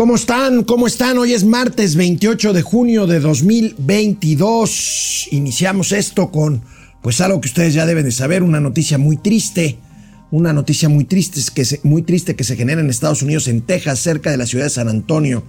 ¿Cómo están? ¿Cómo están? Hoy es martes 28 de junio de 2022. Iniciamos esto con pues algo que ustedes ya deben de saber, una noticia muy triste. Una noticia muy triste que se, muy triste que se genera en Estados Unidos, en Texas, cerca de la ciudad de San Antonio.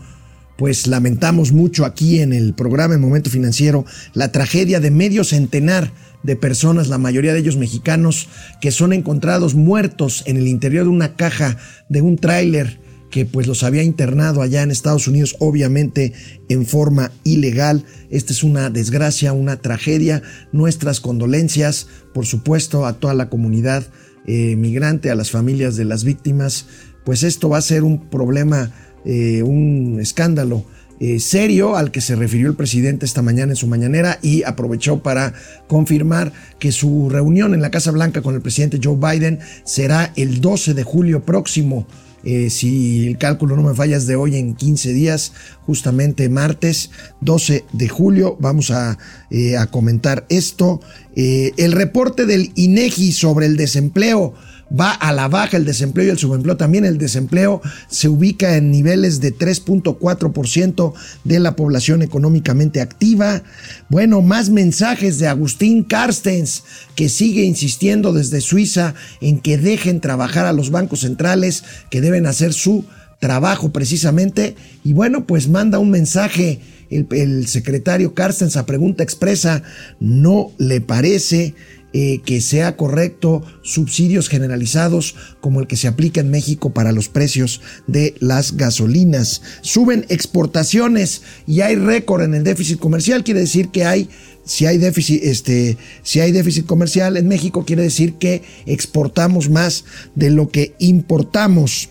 Pues lamentamos mucho aquí en el programa En Momento Financiero la tragedia de medio centenar de personas, la mayoría de ellos mexicanos, que son encontrados muertos en el interior de una caja de un tráiler que pues los había internado allá en Estados Unidos, obviamente en forma ilegal. Esta es una desgracia, una tragedia. Nuestras condolencias, por supuesto, a toda la comunidad eh, migrante, a las familias de las víctimas. Pues esto va a ser un problema, eh, un escándalo eh, serio al que se refirió el presidente esta mañana en su mañanera y aprovechó para confirmar que su reunión en la Casa Blanca con el presidente Joe Biden será el 12 de julio próximo. Eh, si el cálculo no me falla es de hoy en 15 días, justamente martes 12 de julio, vamos a, eh, a comentar esto. el reporte del INEGI sobre el desempleo va a la baja el desempleo y el subempleo. También el desempleo se ubica en niveles de 3.4% de la población económicamente activa. Bueno, más mensajes de Agustín Carstens, que sigue insistiendo desde Suiza en que dejen trabajar a los bancos centrales, que deben hacer su trabajo precisamente. Y bueno, pues manda un mensaje el, secretario Carstens a pregunta expresa, no le parece eh, que sea correcto subsidios generalizados como el que se aplica en México para los precios de las gasolinas. Suben exportaciones y hay récord en el déficit comercial, quiere decir que hay si hay déficit, este, si hay déficit comercial en México, quiere decir que exportamos más de lo que importamos.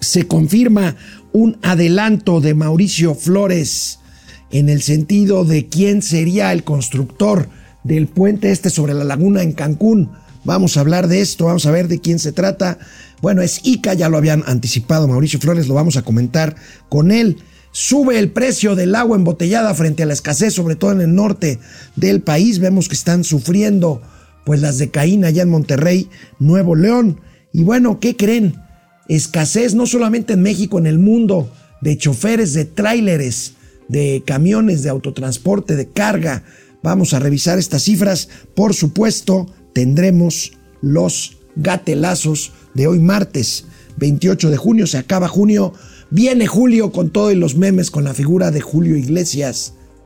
Se confirma un adelanto de Mauricio Flores en el sentido de quién sería el constructor del puente este sobre la laguna en Cancún. Vamos a hablar de esto, vamos a ver de quién se trata. Bueno, es ICA, ya lo habían anticipado Mauricio Flores, lo vamos a comentar con él. Sube el precio del agua embotellada frente a la escasez, sobre todo en el norte del país. Vemos que están sufriendo pues las de Caína allá en Monterrey, Nuevo León. Y bueno, ¿qué creen? Escasez no solamente en México, en el mundo, de choferes de tráileres, de camiones de autotransporte, de carga, Vamos a revisar estas cifras. Por supuesto, tendremos los gatelazos de hoy martes 28 de junio. Se acaba junio. Viene julio con todos los memes con la figura de Julio Iglesias.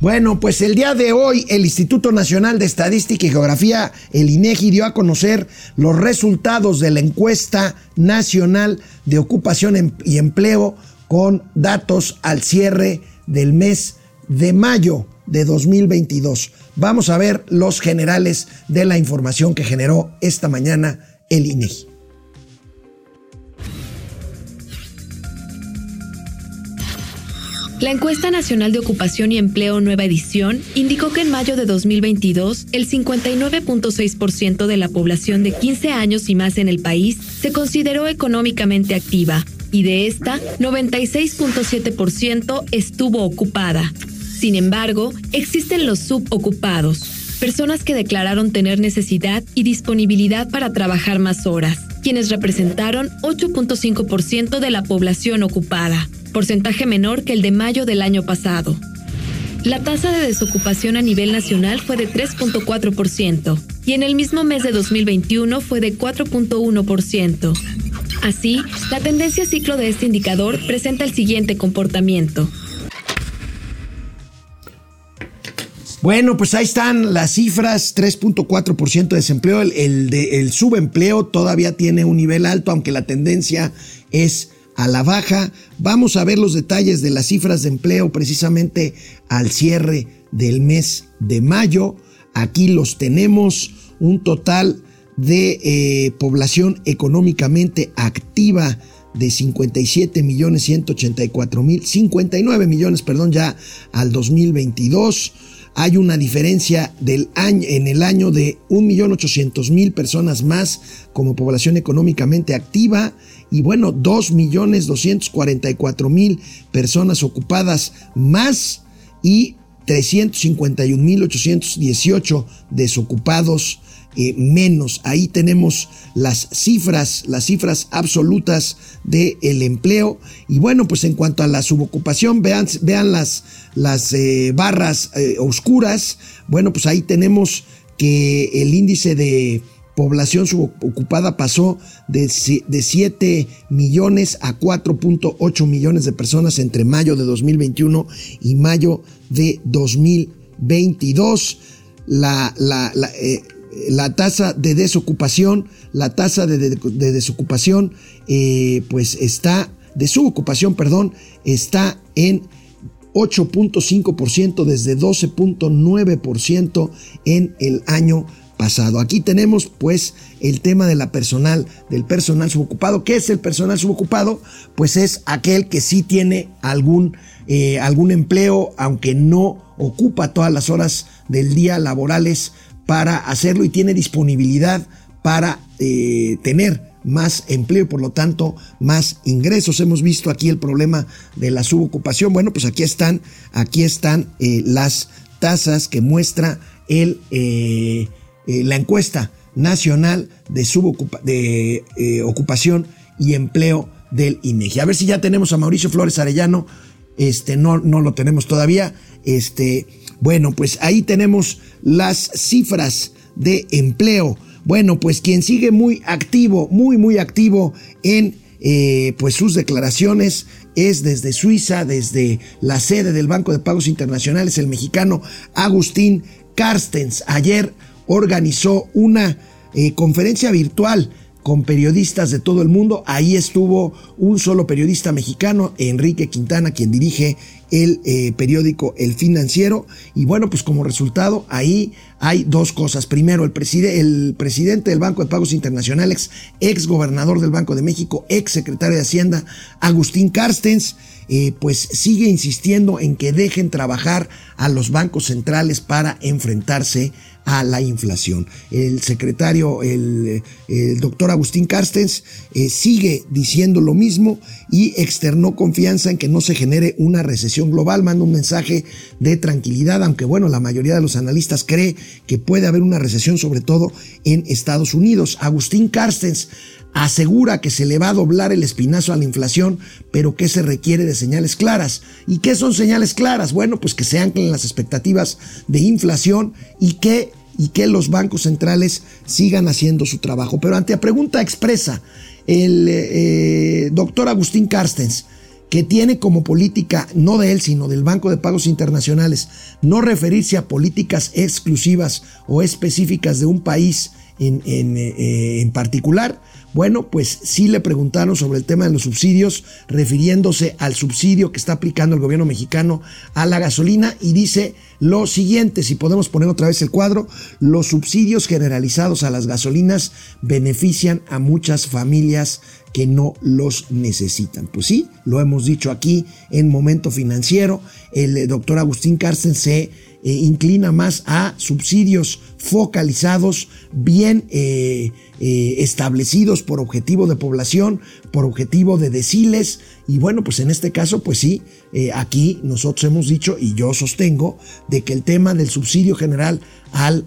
Bueno, pues el día de hoy el Instituto Nacional de Estadística y Geografía, el INEGI, dio a conocer los resultados de la encuesta nacional de ocupación em- y empleo con datos al cierre del mes de mayo de 2022. Vamos a ver los generales de la información que generó esta mañana el INEGI. La encuesta nacional de ocupación y empleo nueva edición indicó que en mayo de 2022 el 59.6% de la población de 15 años y más en el país se consideró económicamente activa y de esta 96.7% estuvo ocupada. Sin embargo, existen los subocupados, personas que declararon tener necesidad y disponibilidad para trabajar más horas, quienes representaron 8.5% de la población ocupada porcentaje menor que el de mayo del año pasado. La tasa de desocupación a nivel nacional fue de 3.4% y en el mismo mes de 2021 fue de 4.1%. Así, la tendencia ciclo de este indicador presenta el siguiente comportamiento. Bueno, pues ahí están las cifras, 3.4% de desempleo, el, el, subempleo todavía tiene un nivel alto, aunque la tendencia es a la baja. Vamos a ver los detalles de las cifras de empleo precisamente al cierre del mes de mayo. Aquí los tenemos, un total de eh, población económicamente activa de 57 millones 184 mil, 59 millones, perdón, ya al 2022. hay una diferencia del año, en el año de 1.800.000 personas más como población económicamente activa y bueno, 2.244.000 personas ocupadas más y 351.818 desocupados eh, menos. Ahí tenemos las cifras, las cifras absolutas del el empleo. Y bueno, pues en cuanto a la subocupación, vean, vean las, las eh, barras eh, oscuras. Bueno, pues ahí tenemos que el índice de población subocupada pasó de, de 7 millones a 4.8 millones de personas entre mayo de 2021 y mayo de 2022. La, la, la, eh, la tasa de desocupación, la tasa de, de, de desocupación, eh, pues está, de subocupación, perdón, está en 8.5% desde 12.9% en el año pasado. Aquí tenemos pues el tema de la personal, del personal subocupado. ¿Qué es el personal subocupado? Pues es aquel que sí tiene algún, eh, algún empleo, aunque no ocupa todas las horas del día laborales para hacerlo y tiene disponibilidad para eh, tener más empleo y por lo tanto más ingresos. Hemos visto aquí el problema de la subocupación. Bueno, pues aquí están, aquí están eh, las tasas que muestra el, eh, la encuesta nacional de, subocupa eh, ocupación y empleo del INEGI. A ver si ya tenemos a Mauricio Flores Arellano. Este, no, no lo tenemos todavía. Este, bueno, pues ahí tenemos las cifras de empleo. Bueno, pues quien sigue muy activo, muy, muy activo en eh, pues sus declaraciones es desde Suiza, desde la sede del Banco de Pagos Internacionales, el mexicano Agustín Carstens. Ayer organizó una eh, conferencia virtual con periodistas de todo el mundo. Ahí estuvo un solo periodista mexicano, Enrique Quintana, quien dirige el eh, periódico El Financiero. Y bueno, pues como resultado, ahí hay dos cosas. Primero, el, preside, el presidente del Banco de Pagos Internacionales, ex gobernador del Banco de México, ex secretario de Hacienda, Agustín Carstens, eh, pues sigue insistiendo en que dejen trabajar a los bancos centrales para enfrentarse a la inflación. El secretario, el, el doctor Agustín Carstens, eh, sigue diciendo lo mismo y externó confianza en que no se genere una recesión global. Manda un mensaje de tranquilidad, aunque bueno, la mayoría de los analistas cree que puede haber una recesión, sobre todo en Estados Unidos. Agustín Carstens asegura que se le va a doblar el espinazo a la inflación, pero que se requiere de señales claras. ¿Y qué son señales claras? Bueno, pues que se anclen las expectativas de inflación y que, y que los bancos centrales sigan haciendo su trabajo. Pero ante la pregunta expresa, el eh, doctor Agustín Carstens, que tiene como política, no de él, sino del Banco de Pagos Internacionales, no referirse a políticas exclusivas o específicas de un país en, en, eh, en particular, bueno, pues sí le preguntaron sobre el tema de los subsidios, refiriéndose al subsidio que está aplicando el gobierno mexicano a la gasolina y dice lo siguiente, si podemos poner otra vez el cuadro, los subsidios generalizados a las gasolinas benefician a muchas familias que no los necesitan. Pues sí, lo hemos dicho aquí en Momento Financiero, el doctor Agustín Carsten se eh, inclina más a subsidios focalizados, bien eh, eh, establecidos por objetivo de población, por objetivo de deciles. Y bueno, pues en este caso, pues sí, eh, aquí nosotros hemos dicho y yo sostengo de que el tema del subsidio general al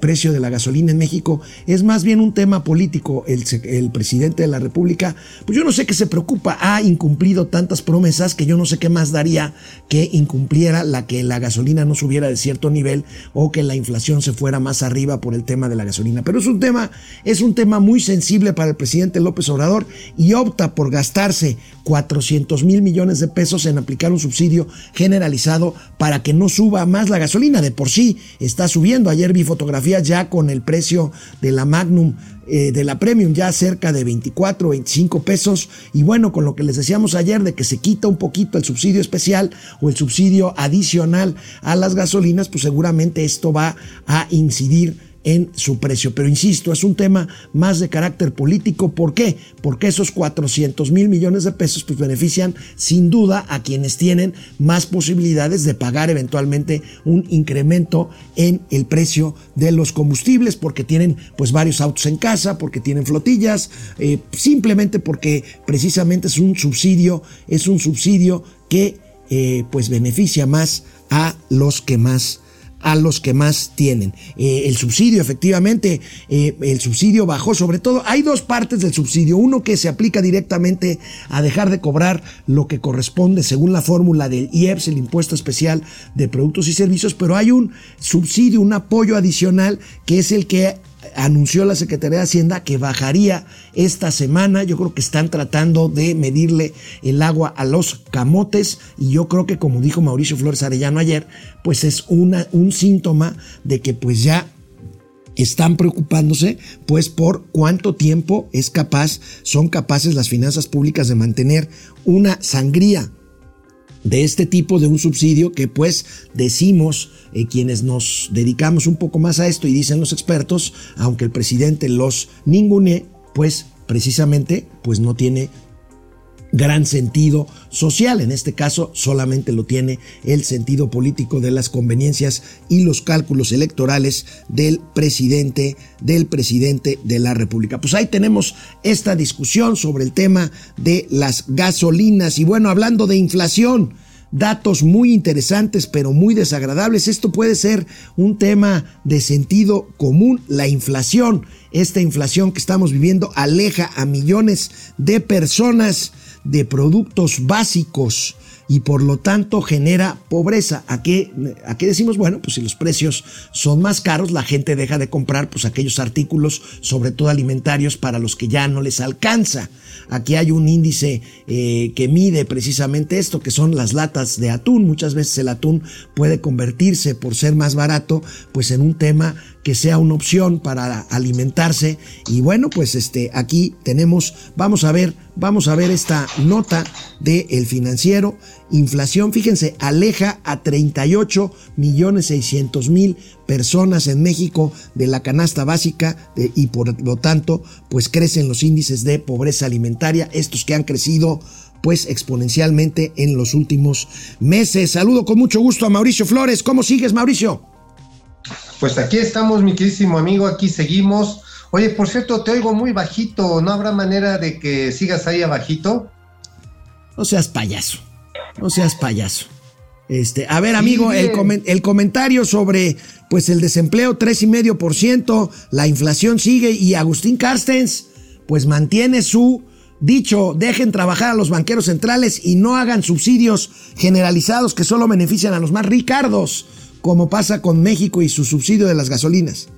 precio de la gasolina en México es más bien un tema político. El, el, presidente de la República, pues yo no sé qué se preocupa, ha incumplido tantas promesas que yo no sé qué más daría que incumpliera la que la gasolina no subiera de cierto nivel o que la inflación se fuera más arriba por el tema de la gasolina. Pero es un tema, es un tema muy sensible para el presidente López Obrador y opta por gastarse 400 mil millones de pesos en aplicar un subsidio generalizado para que no suba más la gasolina. De por sí está subiendo. Ayer vi fotografías ya con el precio de la Magnum, eh, de la Premium, ya cerca de 24, 25 pesos. Y bueno, con lo que les decíamos ayer de que se quita un poquito el subsidio especial o el subsidio adicional a las gasolinas, pues seguramente esto va a incidir en su precio. Pero insisto, es un tema más de carácter político. ¿Por qué? Porque esos 400 mil millones de pesos pues benefician sin duda a quienes tienen más posibilidades de pagar eventualmente un incremento en el precio de los combustibles porque tienen pues varios autos en casa, porque tienen flotillas, eh, simplemente porque precisamente es un subsidio, es un subsidio que eh, pues beneficia más a los que más a los que más tienen. Eh, el subsidio, efectivamente, eh, el subsidio bajó, sobre todo, hay dos partes del subsidio, uno que se aplica directamente a dejar de cobrar lo que corresponde según la fórmula del IEPS, el impuesto especial de productos y servicios, pero hay un subsidio, un apoyo adicional que es el que anunció la Secretaría de Hacienda que bajaría esta semana. Yo creo que están tratando de medirle el agua a los camotes y yo creo que como dijo Mauricio Flores Arellano ayer, pues es un síntoma de que pues ya están preocupándose pues por cuánto tiempo es capaz, son capaces las finanzas públicas de mantener una sangría de este tipo de un subsidio que pues decimos eh, quienes nos dedicamos un poco más a esto y dicen los expertos, aunque el presidente los ningune, pues precisamente pues no tiene gran sentido social. En este caso solamente lo tiene el sentido político de las conveniencias y los cálculos electorales del presidente, del presidente de la República. Pues ahí tenemos esta discusión sobre el tema de las gasolinas y bueno, hablando de inflación, datos muy interesantes pero muy desagradables. Esto puede ser un tema de sentido común, la inflación. Esta inflación que estamos viviendo aleja a millones de personas de productos básicos y por lo tanto genera pobreza. ¿A qué, ¿A qué, decimos? Bueno, pues si los precios son más caros, la gente deja de comprar pues aquellos artículos, sobre todo alimentarios, para los que ya no les alcanza. Aquí hay un índice eh, que mide precisamente esto, que son las latas de atún. Muchas veces el atún puede convertirse, por ser más barato, pues en un tema que sea una opción para alimentarse. Y bueno, pues este, aquí tenemos, vamos a ver, vamos a ver esta nota de El Financiero. Inflación, fíjense, aleja a 38 millones 600 mil personas en México de la canasta básica y por lo tanto, pues crecen los índices de pobreza alimentaria, estos que han crecido pues exponencialmente en los últimos meses. Saludo con mucho gusto a Mauricio Flores. ¿Cómo sigues, Mauricio? Pues aquí estamos, mi queridísimo amigo, aquí seguimos. Oye, por cierto, te oigo muy bajito, ¿no habrá manera de que sigas ahí abajito? No seas payaso, no seas payaso. Este, a ver, amigo, el, el, comentario sobre pues el desempleo 3,5%, la inflación sigue y Agustín Carstens pues mantiene su dicho, dejen trabajar a los banqueros centrales y no hagan subsidios generalizados que solo benefician a los más ricardos como pasa con México y su subsidio de las gasolinas.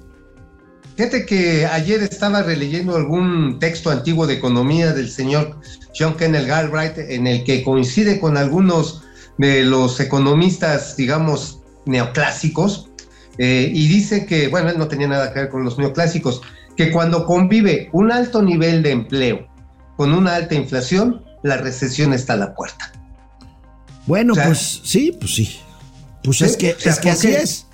Fíjate que ayer estaba releyendo algún texto antiguo de economía del señor John Kenneth Galbraith en el que coincide con algunos de los economistas, digamos, neoclásicos, eh, y dice que, bueno, él no tenía nada que ver con los neoclásicos, que cuando convive un alto nivel de empleo con una alta inflación, la recesión está a la puerta. Bueno, pues sí, pues sí. Pues es que, es que así es.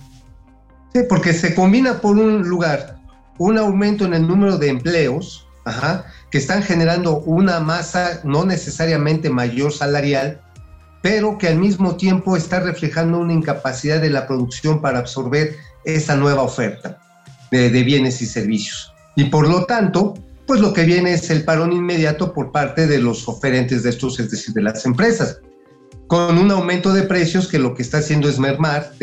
Sí, porque se combina por un lugar un aumento en el número de empleos, que están generando una masa no necesariamente mayor salarial, pero que al mismo tiempo está reflejando una incapacidad de la producción para absorber esa nueva oferta de, de bienes y servicios. Y por lo tanto, pues lo que viene es el parón inmediato por parte de los oferentes de estos, es decir, de las empresas con un aumento de precios que lo que está haciendo es mermar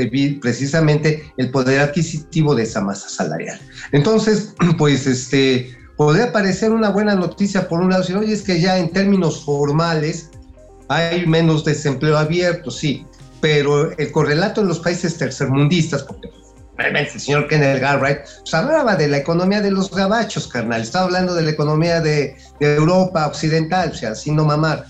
precisamente el poder adquisitivo de esa masa salarial. Entonces, pues este, podría parecer una buena noticia por un lado, decir, oye, es que ya en términos formales hay menos desempleo abierto, sí, pero el correlato en los países tercermundistas, porque realmente el señor Kenneth Galbraith pues, hablaba de la economía de los gabachos, carnal, estaba hablando de la economía de, de Europa occidental, o sea, sin no mamar,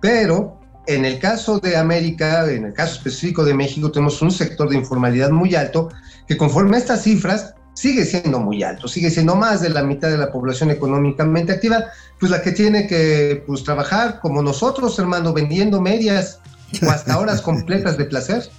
pero en el caso de América, en el caso específico de México, tenemos un sector de informalidad muy alto que conforme a estas cifras sigue siendo muy alto, sigue siendo más de la mitad de la población económicamente activa, pues la que tiene que pues, trabajar como nosotros, hermano, vendiendo medias o hasta horas completas de placer.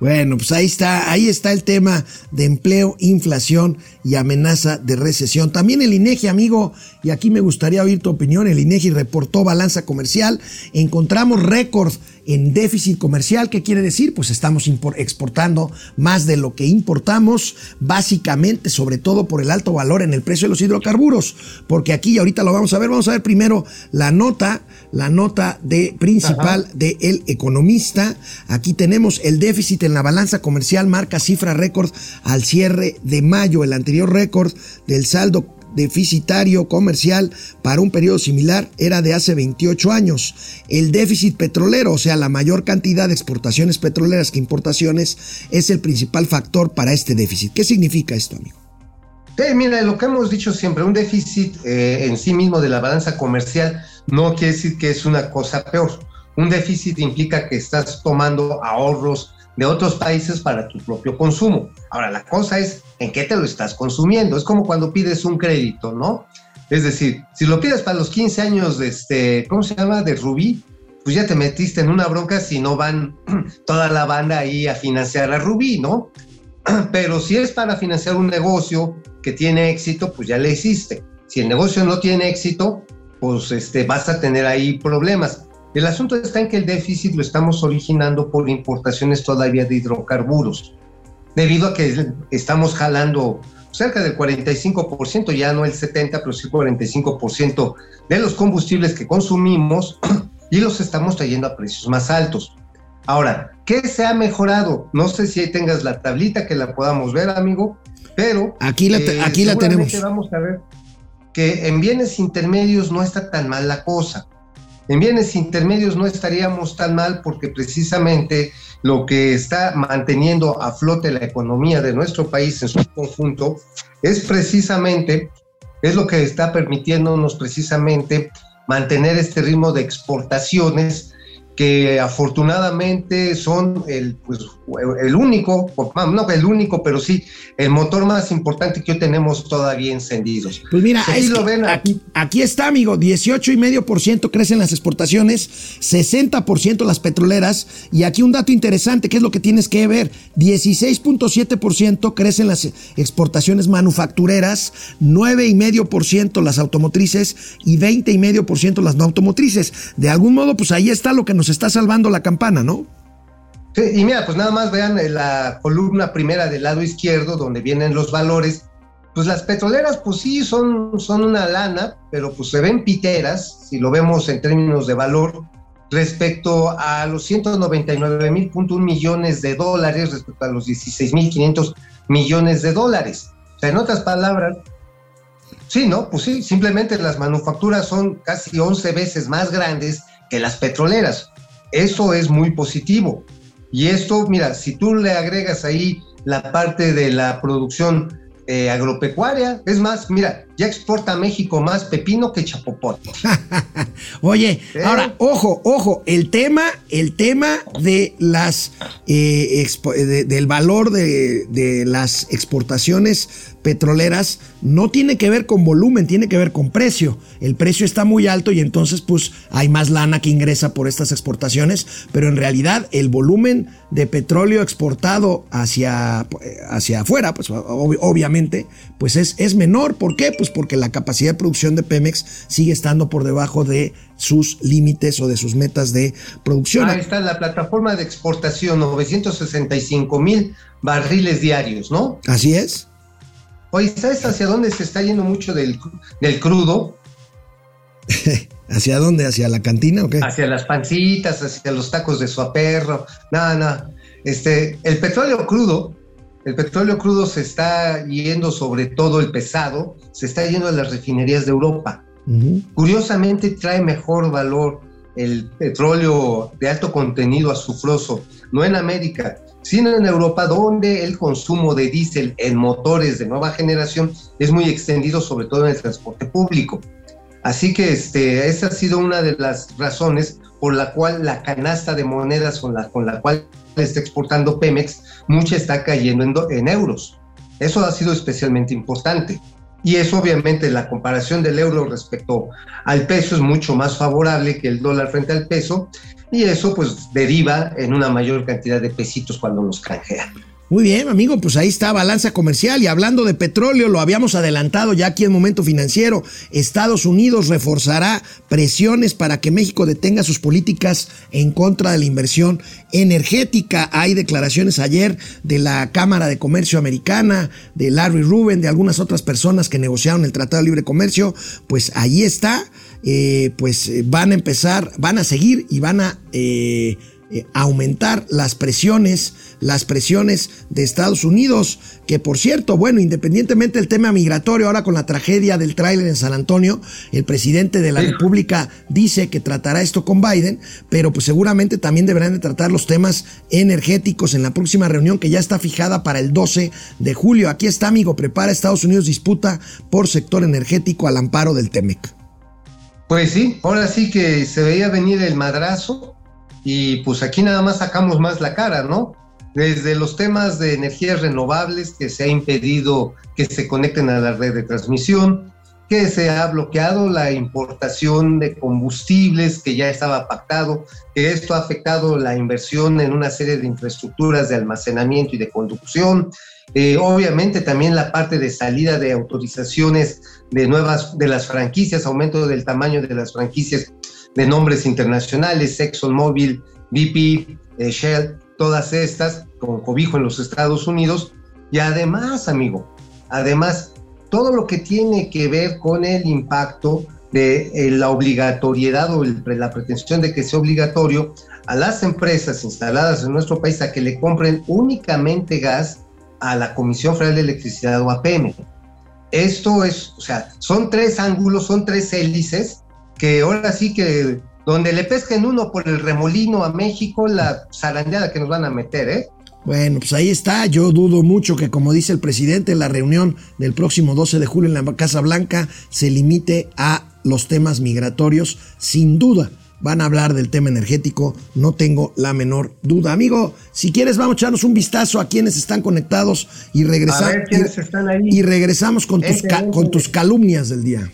Bueno, pues ahí está, ahí está el tema de empleo, inflación y amenaza de recesión. También el INEGI, amigo, y aquí me gustaría oír tu opinión. El INEGI reportó balanza comercial. Encontramos récord en déficit comercial. ¿Qué quiere decir? Pues estamos exportando más de lo que importamos, básicamente, sobre todo por el alto valor en el precio de los hidrocarburos. Porque aquí, ahorita lo vamos a ver, vamos a ver primero la nota, la nota de principal de El Economista. Aquí tenemos el déficit en la balanza comercial, marca cifra récord al cierre de mayo, el anterior récord del saldo deficitario comercial para un periodo similar era de hace 28 años. El déficit petrolero, o sea, la mayor cantidad de exportaciones petroleras que importaciones, es el principal factor para este déficit. ¿Qué significa esto, amigo? Sí, mira, lo que hemos dicho siempre, un déficit eh, en sí mismo de la balanza comercial no quiere decir que es una cosa peor. Un déficit implica que estás tomando ahorros de otros países para tu propio consumo. Ahora, la cosa es en qué te lo estás consumiendo. Es como cuando pides un crédito, ¿no? Es decir, si lo pides para los 15 años de este, ¿cómo se llama? De Rubí, pues ya te metiste en una bronca si no van toda la banda ahí a financiar a Rubí, ¿no? Pero si es para financiar un negocio que tiene éxito, pues ya le hiciste. Si el negocio no tiene éxito, pues este, vas a tener ahí problemas. El asunto está en que el déficit lo estamos originando por importaciones todavía de hidrocarburos, debido a que estamos jalando cerca del 45%, ya no el 70%, pero sí 45% de los combustibles que consumimos y los estamos trayendo a precios más altos. Ahora, ¿qué se ha mejorado? No sé si ahí tengas la tablita que la podamos ver, amigo, pero... Aquí la, eh, aquí la tenemos. Vamos a ver que en bienes intermedios no está tan mal la cosa. En bienes intermedios no estaríamos tan mal porque precisamente lo que está manteniendo a flote la economía de nuestro país en su conjunto es precisamente, es lo que está permitiéndonos precisamente mantener este ritmo de exportaciones que afortunadamente son el, pues, el único, no el único, pero sí el motor más importante que hoy tenemos todavía encendidos. Pues mira, ahí lo ven aquí, aquí está, amigo, 18,5% crecen las exportaciones, 60% las petroleras, y aquí un dato interesante, que es lo que tienes que ver, 16.7% crecen las exportaciones manufactureras, 9,5% las automotrices y 20,5% las no automotrices. De algún modo, pues ahí está lo que nos está salvando la campana, ¿no? Sí, y mira, pues nada más vean la columna primera del lado izquierdo, donde vienen los valores. Pues las petroleras, pues sí, son, son una lana, pero pues se ven piteras, si lo vemos en términos de valor, respecto a los 199 mil millones de dólares, respecto a los 16 mil 500 millones de dólares. O sea, en otras palabras, sí, ¿no? Pues sí, simplemente las manufacturas son casi 11 veces más grandes que las petroleras. Eso es muy positivo. Y esto, mira, si tú le agregas ahí la parte de la producción eh, agropecuaria, es más, mira, ya exporta a México más pepino que chapopote. Oye, ¿Eh? ahora, ojo, ojo, el tema, el tema de las eh, del valor de, de las exportaciones petroleras no tiene que ver con volumen, tiene que ver con precio. El precio está muy alto y entonces pues hay más lana que ingresa por estas exportaciones, pero en realidad el volumen de petróleo exportado hacia, hacia afuera, pues obviamente, pues es, es menor. ¿Por qué? Pues porque la capacidad de producción de Pemex sigue estando por debajo de sus límites o de sus metas de producción. Ahí está la plataforma de exportación, 965 mil barriles diarios, ¿no? Así es. Oye, ¿sabes hacia dónde se está yendo mucho del, del crudo? ¿Hacia dónde? ¿Hacia la cantina o qué? Hacia las pancitas, hacia los tacos de su perro. Nada, nada. Este, el petróleo crudo, el petróleo crudo se está yendo sobre todo el pesado, se está yendo a las refinerías de Europa. Curiosamente trae mejor valor el petróleo de alto contenido azufroso, no en América, sino en Europa, donde el consumo de diésel en motores de nueva generación es muy extendido, sobre todo en el transporte público. Así que este, esa ha sido una de las razones por la cual la canasta de monedas con la, con la cual está exportando Pemex, mucha está cayendo en, en euros. Eso ha sido especialmente importante. Y eso obviamente la comparación del euro respecto al peso es mucho más favorable que el dólar frente al peso. Y eso pues deriva en una mayor cantidad de pesitos cuando nos canjean. Muy bien, amigo, pues ahí está balanza comercial y hablando de petróleo, lo habíamos adelantado ya aquí en Momento Financiero, Estados Unidos reforzará presiones para que México detenga sus políticas en contra de la inversión energética. Hay declaraciones ayer de la Cámara de Comercio Americana, de Larry Rubin, de algunas otras personas que negociaron el Tratado de Libre Comercio, pues ahí está, eh, pues eh, van a empezar, van a seguir y van a... Eh, eh, aumentar las presiones, las presiones de Estados Unidos, que por cierto, bueno, independientemente del tema migratorio, ahora con la tragedia del tráiler en San Antonio, el presidente de la República dice que tratará esto con Biden, pero pues seguramente también deberán de tratar los temas energéticos en la próxima reunión que ya está fijada para el 12 de julio. Aquí está, amigo, prepara Estados Unidos disputa por sector energético al amparo del TEMEC. Pues sí, ahora sí que se veía venir el madrazo y pues aquí nada más sacamos más la cara, ¿no? Desde los temas de energías renovables que se ha impedido que se conecten a la red de transmisión, que se ha bloqueado la importación de combustibles que ya estaba pactado, que esto ha afectado la inversión en una serie de infraestructuras de almacenamiento y de conducción, eh, obviamente también la parte de salida de autorizaciones de nuevas de las franquicias, aumento del tamaño de las franquicias de nombres internacionales, ExxonMobil, BP, eh, Shell, todas estas con cobijo en los Estados Unidos. Y además, amigo, además, todo lo que tiene que ver con el impacto de eh, la obligatoriedad o la pretensión de que sea obligatorio a las empresas instaladas en nuestro país a que le compren únicamente gas a la Comisión Federal de Electricidad o a. Esto es, o sea, son tres ángulos, son tres hélices que ahora sí que donde le pesquen uno por el remolino a México, la zarandeada que nos van a meter, ¿eh? Bueno, pues ahí está. Yo dudo mucho que, como dice el presidente, la reunión del próximo 12 de julio en la Casa Blanca se limite a los temas migratorios. Sin duda, van a hablar del tema energético, no tengo la menor duda. Amigo, si quieres, vamos a echarnos un vistazo a quienes están conectados y, regresamos y, y regresamos con tus, con tus calumnias del día.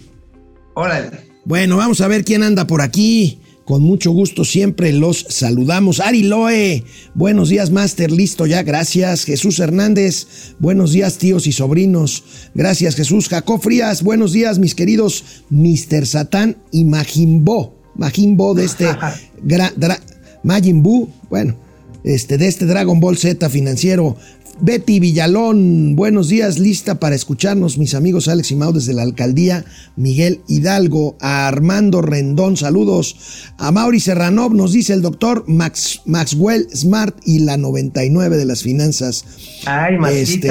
Órale. Bueno, vamos a ver quién anda por aquí. Con mucho gusto siempre los saludamos. Ari Loe, buenos días, Master, listo ya, gracias. Jesús Hernández, buenos días, tíos y sobrinos. Gracias, Jesús. Jacob Frías, buenos días, mis queridos Mr. Satán y Majimbo. Majimbo de este Majimbu, bueno, este, de este Dragon Ball Z financiero. Betty Villalón, buenos días, lista para escucharnos, mis amigos Alex y Mau desde la alcaldía, Miguel Hidalgo, a Armando Rendón, saludos, a Mauri Serranov, nos dice el doctor Max, Maxwell Smart y la 99 de las finanzas. Ay, este,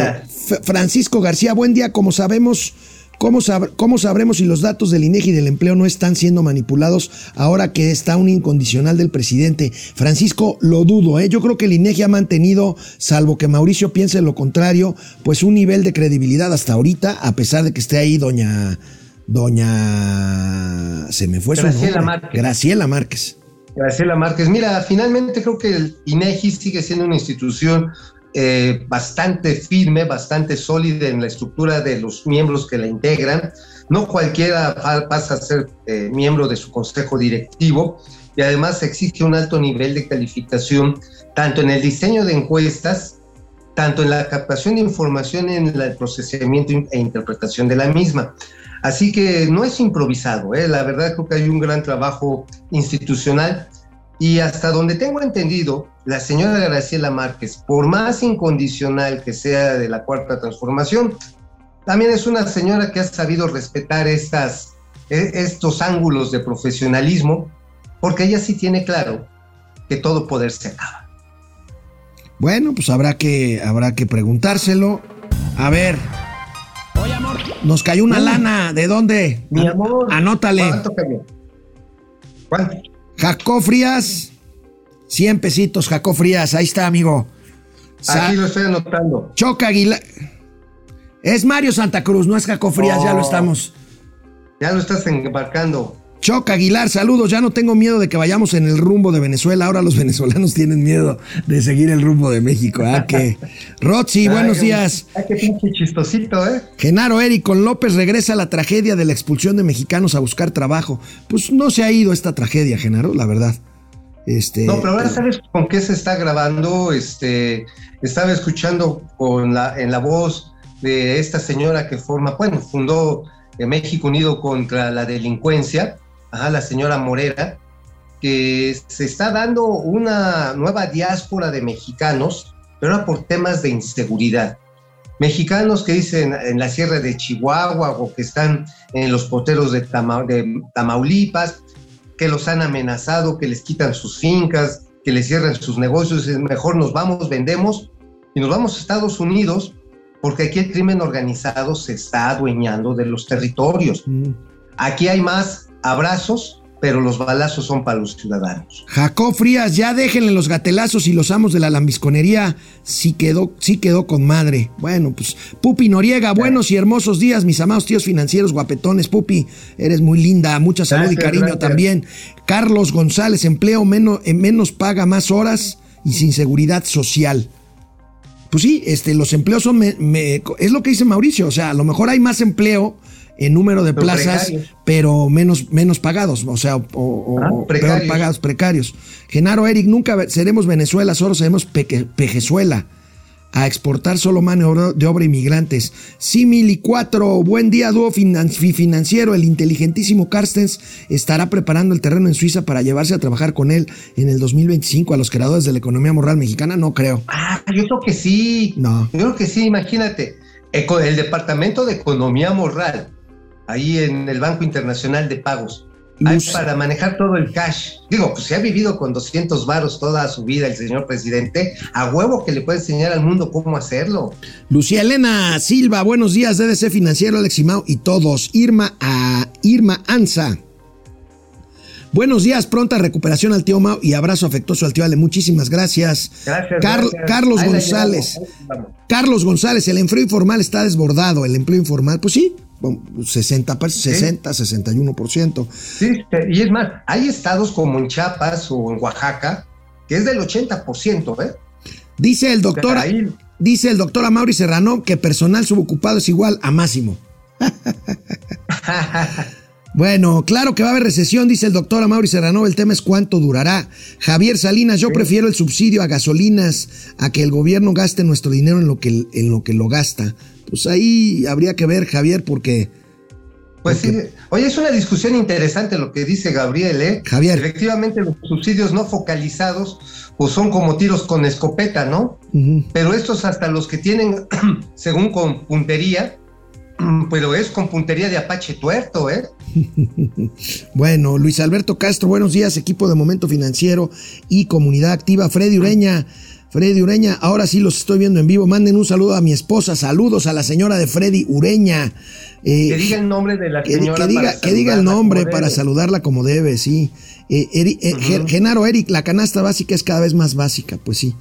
Francisco García, buen día, como sabemos, ¿Cómo, sabremos si los datos del INEGI y del empleo no están siendo manipulados ahora que está un incondicional del presidente? Francisco, lo dudo, ¿eh? Yo creo que el INEGI ha mantenido, salvo que Mauricio piense lo contrario, pues un nivel de credibilidad hasta ahorita, a pesar de que esté ahí doña. Doña. Se me fue Graciela Márquez. Graciela Márquez. Graciela Márquez. Mira, finalmente creo que el INEGI sigue siendo una institución eh, bastante firme, bastante sólida en la estructura de los miembros que la integran. No cualquiera pasa a ser eh, miembro de su consejo directivo y además exige un alto nivel de calificación tanto en el diseño de encuestas, tanto en la captación de información, en el procesamiento e interpretación de la misma. Así que no es improvisado, ¿eh? la verdad creo que hay un gran trabajo institucional y hasta donde tengo entendido, la señora Graciela Márquez, por más incondicional que sea de la cuarta transformación, también es una señora que ha sabido respetar estas, e, estos ángulos de profesionalismo, porque ella sí tiene claro que todo poder se acaba. Bueno, pues habrá que, habrá que preguntárselo. A ver. Oye, amor. Nos cayó una lana. ¿De dónde? Mi amor. Anótale. ¿Cuánto cayó? ¿Cuánto? Jacob Frías, 100 pesitos, Jacob Frías, ahí está, amigo. Aquí lo estoy anotando. Choca Aguilar. Es Mario Santa Cruz, no es Jacob Frías, ya lo estamos. Ya lo estás embarcando. Choca Aguilar, saludos. Ya no tengo miedo de que vayamos en el rumbo de Venezuela. Ahora los venezolanos tienen miedo de seguir el rumbo de México. ¿Ah, que? Roxy, buenos días. Ay, qué pinche chistosito, ¿eh? Genaro Eric con López regresa a la tragedia de la expulsión de mexicanos a buscar trabajo. Pues no se ha ido esta tragedia, Genaro, la verdad. Este, No, pero ahora sabes con qué se está grabando. Este, estaba escuchando con la, en la voz de esta señora que forma, bueno, fundó eh, México Unido contra la delincuencia, ajá, la señora Morera, que se está dando una nueva diáspora de mexicanos, pero ahora por temas de inseguridad. Mexicanos que dicen en la sierra de Chihuahua o que están en los poteros de, Tama- de Tamaulipas, que los han amenazado, que les quitan sus fincas, que les cierran sus negocios, mejor nos vamos, vendemos y nos vamos a Estados Unidos porque aquí el crimen organizado se está adueñando de los territorios. Mm. Aquí hay más abrazos, pero los balazos son para los ciudadanos. Jacob Frías, ya déjenle los gatelazos y los amos de la lambisconería. Sí quedó, sí quedó con madre. Bueno, pues, Pupi Noriega, buenos y hermosos días, mis amados tíos financieros, guapetones. Pupi, eres muy linda, mucha salud y cariño gracias. también. Carlos González, empleo menos, en menos paga más horas y sin seguridad social. Pues sí, este, los empleos son, me- me- es lo que dice Mauricio, o sea, a lo mejor hay más empleo en número de Pero plazas, precarios. pero menos, menos pagados, o sea, o, o- Ah, o peor precarios. pagados, precarios. Genaro Eric, nunca seremos Venezuela, solo seremos peque- Pejezuela. A exportar solo mano de obra inmigrantes. Simili 4, buen día, dúo finan- fi- financiero. El inteligentísimo Carstens estará preparando el terreno en Suiza para llevarse a trabajar con él en el 2025 a los creadores de la economía moral mexicana. No creo. Ah, yo creo que sí. No. Yo creo que sí, imagínate. El Departamento de Economía Moral, ahí en el Banco Internacional de Pagos, hay para manejar todo el cash. Digo, pues se ha vivido con 200 varos toda su vida el señor presidente, a huevo que le puede enseñar al mundo cómo hacerlo. Lucía Elena Silva, buenos días, DDC Financiero, Alex Imao y todos. Irma a Irma Anza. Buenos días, pronta recuperación al tío Mao y abrazo afectuoso al tío Ale. Muchísimas gracias. Gracias. Car- gracias. Carlos Ahí González. Carlos González, el empleo informal está desbordado. El empleo informal, pues sí, bueno, 60, per- 60 61%. Sí, este, y es más, hay estados como en Chiapas o en Oaxaca que es del 80%, ¿eh? Dice el doctor, Ahí- dice el doctor Amaury Serrano que personal subocupado es igual a máximo. Bueno, claro que va a haber recesión, dice el doctor Amaury Serrano. El tema es cuánto durará. Javier Salinas, yo prefiero el subsidio a gasolinas a que el gobierno gaste nuestro dinero en lo que, en lo, que lo gasta. Pues ahí habría que ver, Javier, porque Pues sí, oye, es una discusión interesante lo que dice Gabriel, ¿eh? Javier. Efectivamente, los subsidios no focalizados, pues son como tiros con escopeta, ¿no? Pero estos hasta los que tienen, según con puntería, pero es con puntería de Apache tuerto, ¿eh? Bueno, Luis Alberto Castro, buenos días, equipo de Momento Financiero y Comunidad Activa. Freddy Ureña, Freddy Ureña, ahora sí los estoy viendo en vivo. Manden un saludo a mi esposa, saludos a la señora de Freddy Ureña. Eh, Que diga el nombre de la que, señora. que diga, para que diga el nombre para saludarla como debe, sí. Eh, Eri- eh, Gen- Genaro Eric, la canasta básica es cada vez más básica, pues sí.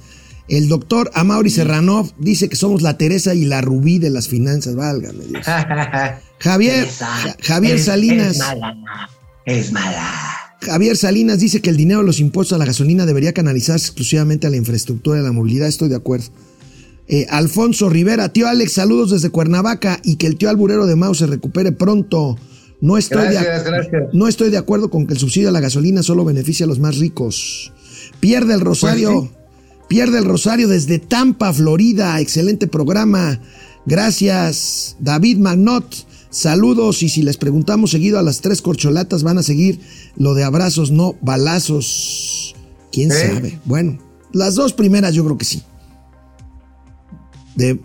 El doctor Amaury Serranov dice que somos la Teresa y la Rubí de las finanzas, válgame Dios. Javier, Ja- Javier Salinas. Es mala. Es mala. Javier Salinas dice que el dinero de los impuestos a la gasolina debería canalizarse exclusivamente a la infraestructura de la movilidad. Estoy de acuerdo. Eh, Alfonso Rivera, tío Alex, saludos desde Cuernavaca y que el tío alburero de Mao se recupere pronto. No estoy, Gracias, de, gracias. no estoy de acuerdo con que el subsidio a la gasolina solo beneficie a los más ricos. Pierde el Rosario. Pues Pierde el Rosario desde Tampa, Florida. Excelente programa. Gracias, David Magnot. Saludos y si les preguntamos seguido a las tres corcholatas van a seguir lo de abrazos, no balazos. ¿Quién ¿Eh? sabe? Bueno, las dos primeras yo creo que sí. De-.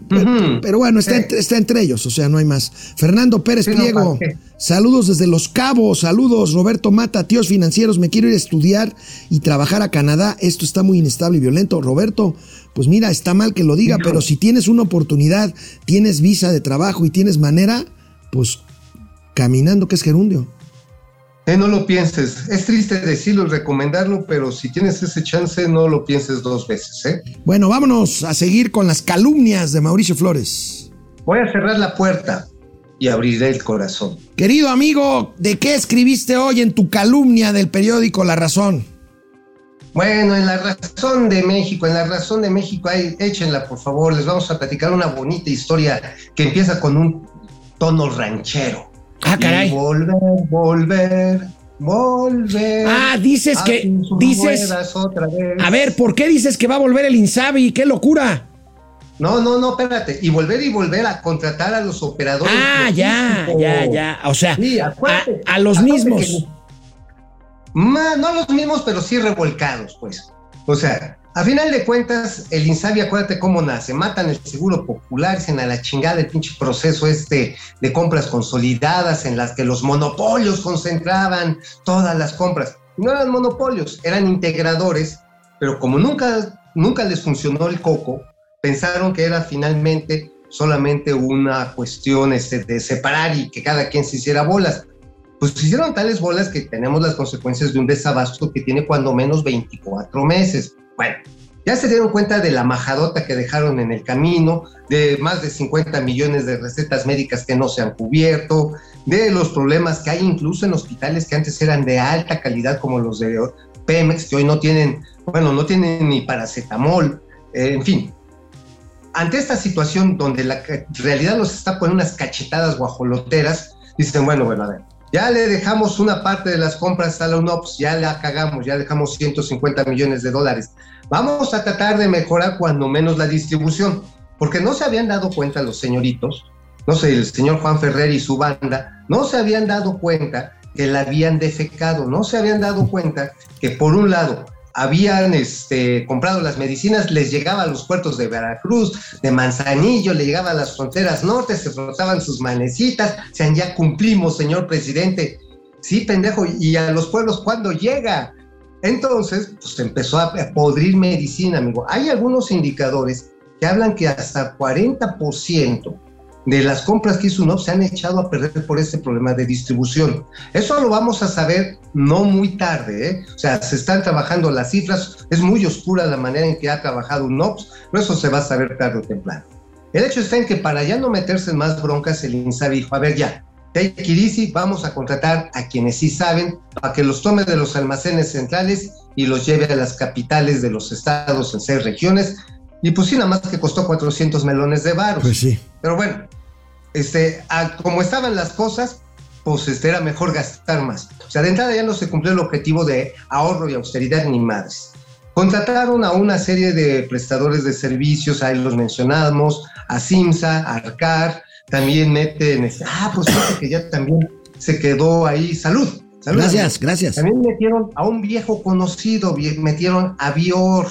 Pero bueno, está, Sí. entre, está entre ellos, o sea, no hay más. Fernando Pérez Sí, Pliego, saludos desde Los Cabos, saludos Roberto Mata, tíos financieros, me quiero ir a estudiar y trabajar a Canadá, esto está muy inestable y violento. Roberto, pues mira, está mal que lo diga, pero si tienes una oportunidad, tienes visa de trabajo y tienes manera, pues caminando que es gerundio. Eh, no lo pienses. Es triste decirlo y recomendarlo, pero si tienes ese chance, no lo pienses dos veces, ¿eh? Bueno, vámonos a seguir con las calumnias de Mauricio Flores. Voy a cerrar la puerta y abriré el corazón. Querido amigo, ¿de qué escribiste hoy en tu calumnia del periódico La Razón? Bueno, en la razón de México, en la razón de México, ahí, échenla por favor, les vamos a platicar una bonita historia que empieza con un tono ranchero. Ah, caray. Y volver, volver volver. Ah, dices a que- dices- ruedas otra vez. A ver, ¿por qué dices que va a volver el Insabi? ¡Qué locura! No, no, no, espérate. Y volver y volver a contratar a los operadores. Ah, ya, ya, ya. O sea, Sí, a, acuérdate. a los mismos. que- Ma- no los mismos, pero sí revolcados, pues. O sea, a final de cuentas, el Insabi, acuérdate cómo nace. Matan el seguro popular, dicen a la chingada el pinche proceso este de compras consolidadas en las que los monopolios concentraban todas las compras. No eran monopolios, eran integradores, pero como nunca, nunca les funcionó el coco, pensaron que era finalmente solamente una cuestión este, de separar y que cada quien se hiciera bolas pues hicieron tales bolas que tenemos las consecuencias de un desabasto que tiene cuando menos 24 meses. Bueno, ya se dieron cuenta de la majadota que dejaron en el camino, de más de 50 millones de recetas médicas que no se han cubierto, de los problemas que hay incluso en hospitales que antes eran de alta calidad como los de Pemex, que hoy no tienen, bueno, no tienen ni paracetamol, eh, en fin. Ante esta situación donde la realidad los está poniendo unas cachetadas guajoloteras, dicen, bueno, bueno, a ver, ya le dejamos una parte de las compras a la UNOPS, ya la cagamos, ya dejamos 150 millones de dólares. Vamos a tratar de mejorar cuando menos la distribución, porque no se habían dado cuenta los señoritos, no sé, el señor Juan Ferrer y su banda, no se habían dado cuenta que la habían defecado, no se habían dado cuenta que por un lado habían este, comprado las medicinas, les llegaba a los puertos de Veracruz, de Manzanillo, le llegaba a las fronteras norte, se frotaban sus manecitas, sean ya cumplimos, señor presidente. Sí, pendejo, y a los pueblos, ¿cuándo llega? Entonces, pues empezó a podrir medicina, amigo. Hay algunos indicadores que hablan que hasta 40% de las compras que hizo UNOP se han echado a perder por este problema de distribución. Eso lo vamos a saber no muy tarde, ¿eh? O sea, se están trabajando las cifras, es muy oscura la manera en que ha trabajado UNOPS, pero eso se va a saber tarde o temprano. El hecho está en que para ya no meterse en más broncas, el INSABI dijo, a ver ya, easy, vamos a contratar a quienes sí saben para que los tome de los almacenes centrales y los lleve a las capitales de los estados en seis regiones. Y pues sí, nada más que costó 400 melones de varos. Pues sí. Pero bueno, este, a- como estaban las cosas, pues este, era mejor gastar más. O sea, de entrada ya no se cumplió el objetivo de ahorro y austeridad ni madres. Contrataron a una serie de prestadores de servicios, ahí los mencionamos, a Simsa, a Arcar, también meten, este, ah, pues que ya también se quedó ahí, salud. salud Gracias, gracias. También metieron a un viejo conocido, metieron a Avior.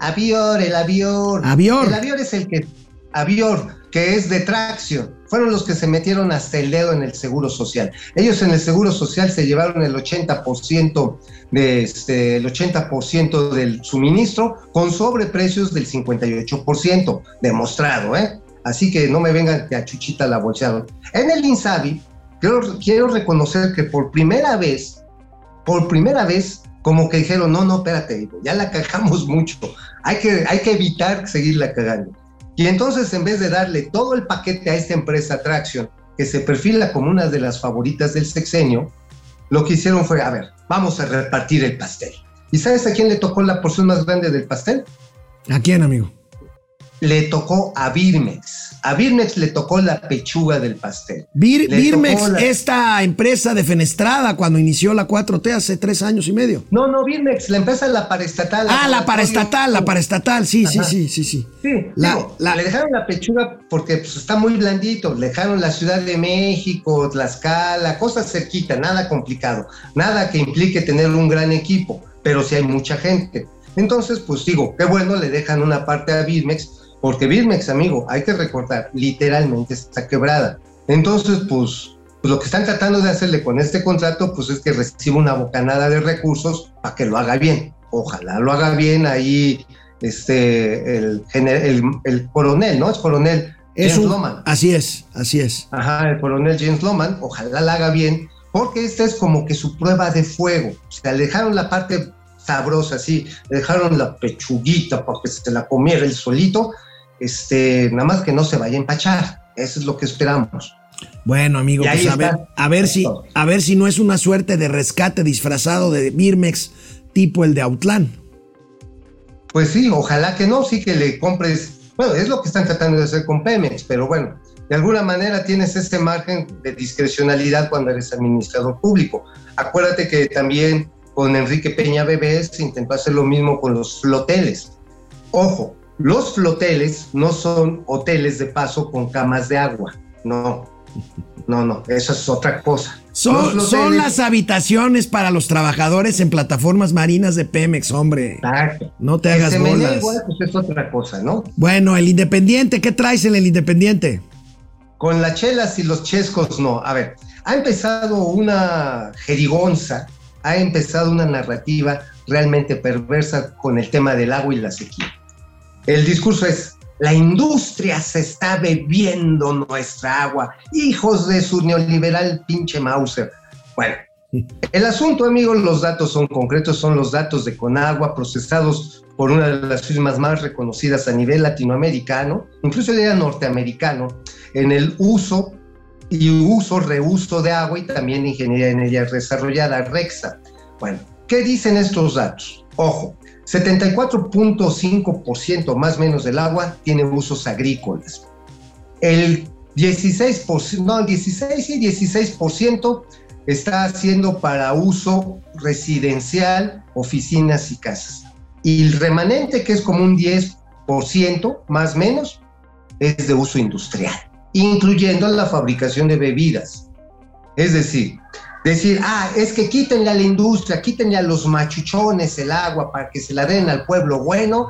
Avior, el Avior. Avior. El Avior es el que. Avior, que es de tracción. Fueron los que se metieron hasta el dedo en el seguro social. Ellos en el seguro social se llevaron el 80% de este, el 80% del suministro con sobreprecios del 58%, demostrado, ¿eh? Así que no me vengan que a Chuchita la bolsearon. En el Insabi, quiero, quiero reconocer que por primera vez, por primera vez, como que dijeron, no, no, espérate, ya la cagamos mucho, hay que, hay que evitar seguirla cagando. Y entonces, en vez de darle todo el paquete a esta empresa Traction, que se perfila como una de las favoritas del sexenio, lo que hicieron fue, a ver, vamos a repartir el pastel. ¿Y sabes a quién le tocó la porción más grande del pastel? ¿A quién, amigo? Le tocó a Birmex. A Birmex le tocó la pechuga del pastel. Bir- Birmex, la- esta empresa defenestrada cuando inició la 4T hace tres años y medio. No, no, Birmex, la empresa la paraestatal. Ah, la paraestatal, la paraestatal, sí, sí, sí, sí, sí. Sí, La- digo, la- le dejaron la pechuga porque pues, está muy blandito. Le dejaron la Ciudad de México, Tlaxcala, cosas cerquita, nada complicado. Nada que implique tener un gran equipo, pero sí hay mucha gente. Entonces, pues digo, qué bueno, le dejan una parte a Birmex, porque Birmex, amigo, hay que recordar, literalmente está quebrada. Entonces, pues, pues lo que están tratando de hacerle con este contrato, pues es que reciba una bocanada de recursos para que lo haga bien. Ojalá lo haga bien ahí este, el, el, el coronel, ¿no? Es coronel Es James un- Loman. así es, así es. Ajá, el coronel James Loman, ojalá la haga bien, porque esta es como que su prueba de fuego. O sea, le dejaron la parte sabrosa, sí, le dejaron la pechuguita para que se la comiera él solito, este, nada más que no se vaya a empachar. Eso es lo que esperamos. Bueno, amigo, pues a ver, a ver si, a ver si no es una suerte de rescate disfrazado de Birmex tipo el de Autlán. Pues sí, ojalá que no, sí que le compres Bueno, es lo que están tratando de hacer con Pemex, pero bueno, de alguna manera tienes ese margen de discrecionalidad cuando eres administrador público. Acuérdate que también con Enrique Peña Bebé se intentó hacer lo mismo con los floteles. Ojo, los floteles no son hoteles de paso con camas de agua, no, no, no, eso es otra cosa. Son, son las habitaciones para los trabajadores en plataformas marinas de Pemex, hombre. Exacto. No te hagas bolas. igual, pues es otra cosa, ¿no? Bueno, el Independiente, ¿qué traes en el Independiente? Con las chelas y los chescos, no. A ver, ha empezado una jerigonza, ha empezado una narrativa realmente perversa con el tema del agua y la sequía. El discurso es, la industria se está bebiendo nuestra agua, hijos de su neoliberal pinche Mauser. Bueno, el asunto, amigos, los datos son concretos, son los datos de Conagua procesados por una de las firmas más reconocidas a nivel latinoamericano, incluso ya norteamericano, en el uso y uso, reuso de agua y también ingeniería en ella desarrollada, REXA. Bueno, ¿qué dicen estos datos? Ojo, 74.5% más o menos del agua tiene usos agrícolas. El 16%, no, el 16 y 16% está haciendo para uso residencial, oficinas y casas. Y el remanente, que es como un 10% más o menos, es de uso industrial, incluyendo la fabricación de bebidas. Es decir, decir, ah, es que quítenle a la industria, quítenle a los machuchones el agua para que se la den al pueblo bueno,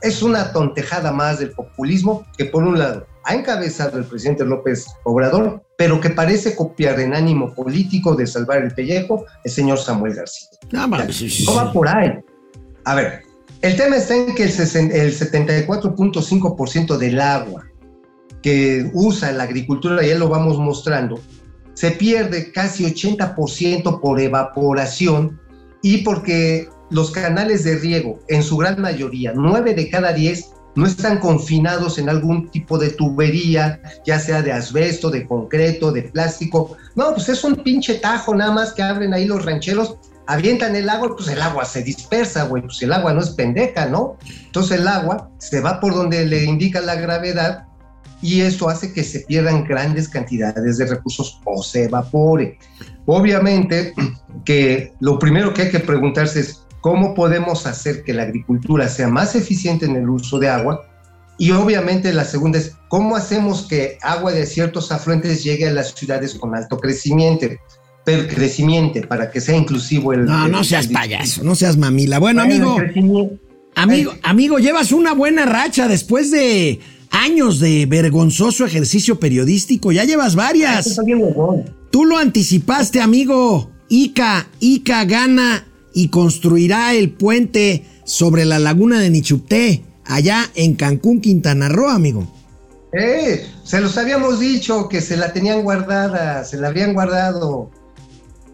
es una tontejada más del populismo que por un lado ha encabezado el presidente López Obrador, pero que parece copiar en ánimo político de salvar el pellejo el señor Samuel García. Va, sí, sí, No va por ahí. A ver, el tema está en que el 74.5% del agua que usa la agricultura, ya lo vamos mostrando, se pierde casi 80% por evaporación y porque los canales de riego, en su gran mayoría, 9 de cada 10, no están confinados en algún tipo de tubería, ya sea de asbesto, de concreto, de plástico. No, pues es un pinche tajo nada más que abren ahí los rancheros, avientan el agua, pues el agua se dispersa, güey, pues el agua no es pendeja, ¿no? Entonces el agua se va por donde le indica la gravedad y eso hace que se pierdan grandes cantidades de recursos o se evapore. Obviamente que lo primero que hay que preguntarse es cómo podemos hacer que la agricultura sea más eficiente en el uso de agua y obviamente la segunda es cómo hacemos que agua de ciertos afluentes llegue a las ciudades con alto crecimiento, pero crecimiento para que sea inclusivo el... No, el- no seas el- payaso, no seas mamila. Bueno, Bueno, amigo, amigo, amigo, llevas una buena racha después de años de vergonzoso ejercicio periodístico. Ya llevas varias. huevón. Tú lo anticipaste, amigo. Ica, Ica gana y construirá el puente sobre la laguna de Nichupté, allá en Cancún, Quintana Roo, amigo. Eh, se los habíamos dicho que se la tenían guardada, se la habían guardado.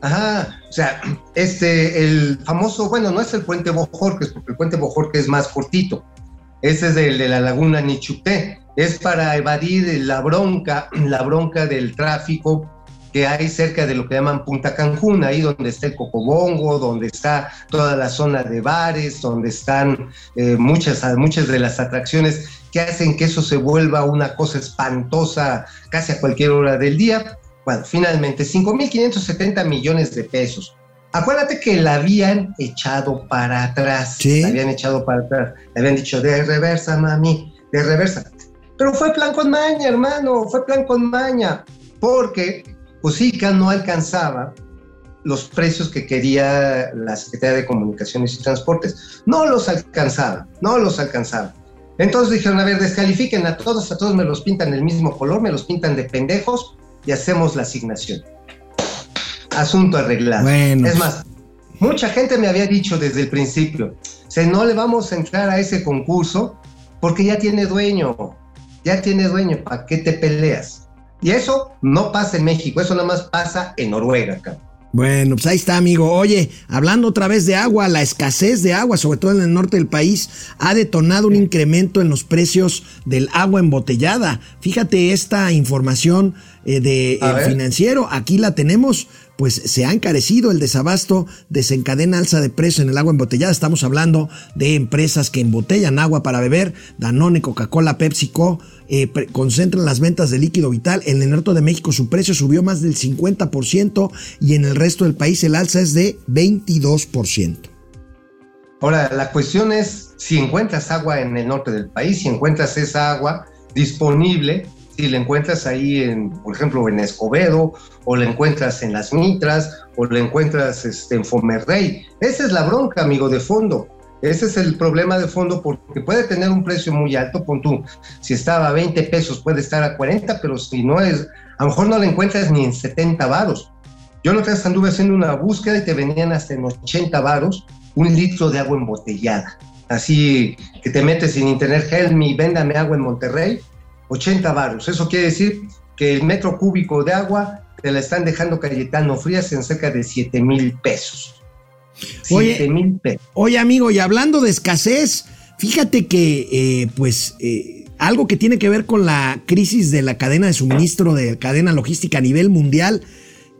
Ajá, o sea, este, el famoso, bueno, no es el puente Bojorques, porque el puente Bojorques es más cortito. Ese es el de la laguna Nichupté. Es para evadir la bronca, la bronca del tráfico que hay cerca de lo que llaman Punta Cancún, ahí donde está el Cocobongo, donde está toda la zona de bares, donde están eh, muchas, muchas de las atracciones que hacen que eso se vuelva una cosa espantosa casi a cualquier hora del día. Bueno, finalmente, 5.570 millones de pesos. Acuérdate que la habían echado para atrás. Sí. La habían echado para atrás. Le habían dicho, de reversa, mami, de reversa. Pero fue plan con maña, hermano, fue plan con maña. Porque pues ICA no alcanzaba los precios que quería la Secretaría de Comunicaciones y Transportes. No los alcanzaba, no los alcanzaba. Entonces dijeron, a ver, descalifiquen a todos, a todos me los pintan del mismo color, me los pintan de pendejos y hacemos la asignación. Asunto arreglado. Bueno. Es más, mucha gente me había dicho desde el principio, se no le vamos a entrar a ese concurso porque ya tiene dueño, ya tiene dueño, ¿para qué te peleas? Y eso no pasa en México, eso nada más pasa en Noruega, cabrón. Bueno, pues ahí está, amigo. Oye, hablando otra vez de agua, la escasez de agua, sobre todo en el norte del país, ha detonado un incremento en los precios del agua embotellada. Fíjate esta información eh, de El ver. financiero, aquí la tenemos. Pues se ha encarecido el desabasto, desencadena alza de precio en el agua embotellada. Estamos hablando de empresas que embotellan agua para beber, Danone, Coca-Cola, PepsiCo, eh, concentran las ventas de líquido vital. En el norte de México su precio subió más del 50% y en el resto del país el alza es de 22%. Ahora, la cuestión es si encuentras agua en el norte del país, si encuentras esa agua disponible, si la encuentras ahí, en, por ejemplo, en Escobedo, o la encuentras en Las Mitras, o la encuentras este, en Fomerrey. Esa es la bronca, amigo, de fondo. Ese es el problema de fondo porque puede tener un precio muy alto, pon si estaba a 20 pesos puede estar a 40, pero si no es, a lo mejor no la encuentras ni en 70 varos. Yo no te anduve haciendo una búsqueda y te venían hasta en 80 varos un litro de agua embotellada. Así que te metes en internet, help me, véndame agua en Monterrey, 80 varos. Eso quiere decir que el metro cúbico de agua te la están dejando Cayetano Frías en cerca de 7 mil pesos. Oye, mil pesos. Oye, amigo, y hablando de escasez, fíjate que, eh, pues, eh, algo que tiene que ver con la crisis de la cadena de suministro, de cadena logística a nivel mundial.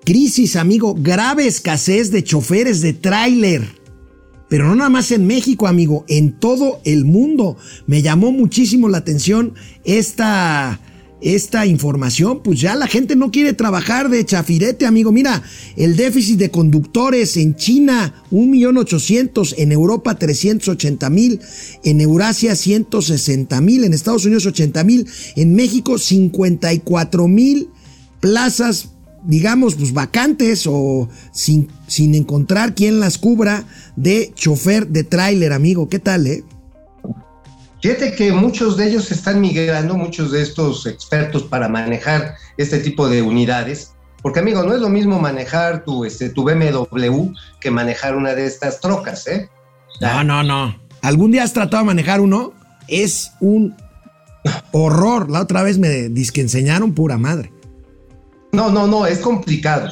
Crisis, amigo, grave escasez de choferes de tráiler. Pero no nada más en México, amigo, en todo el mundo. Me llamó muchísimo la atención esta, esta información. Pues ya la gente no quiere trabajar de chafirete, amigo. Mira, el déficit de conductores en China, 1.800.000, en Europa 380.000, en Eurasia 160.000, en Estados Unidos 80.000, en México 54.000 plazas digamos, pues vacantes o sin, sin encontrar quien las cubra de chofer de tráiler, amigo. ¿Qué tal, eh? Fíjate que muchos de ellos están migrando, muchos de estos expertos para manejar este tipo de unidades, porque amigo, no es lo mismo manejar tu, este, tu BMW que manejar una de estas trocas, ¿eh? No, no, no. ¿Algún día has tratado de manejar uno? Es un horror. La otra vez me que enseñaron pura madre. No, no, no, es complicado.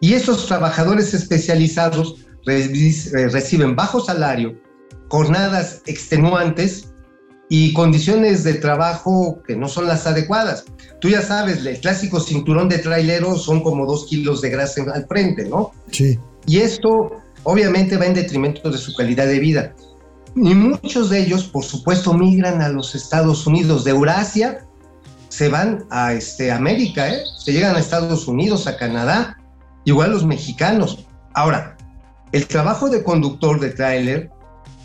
Y esos trabajadores especializados eh, reciben bajo salario, jornadas extenuantes y condiciones de trabajo que no son las adecuadas. Tú ya sabes, el clásico cinturón de trailero son como dos kilos de grasa al frente, ¿no? Sí. Y esto obviamente va en detrimento de su calidad de vida. Y muchos de ellos, por supuesto, migran a los Estados Unidos de Eurasia se van a este, América, ¿eh? se llegan a Estados Unidos, a Canadá, igual los mexicanos. Ahora, el trabajo de conductor de tráiler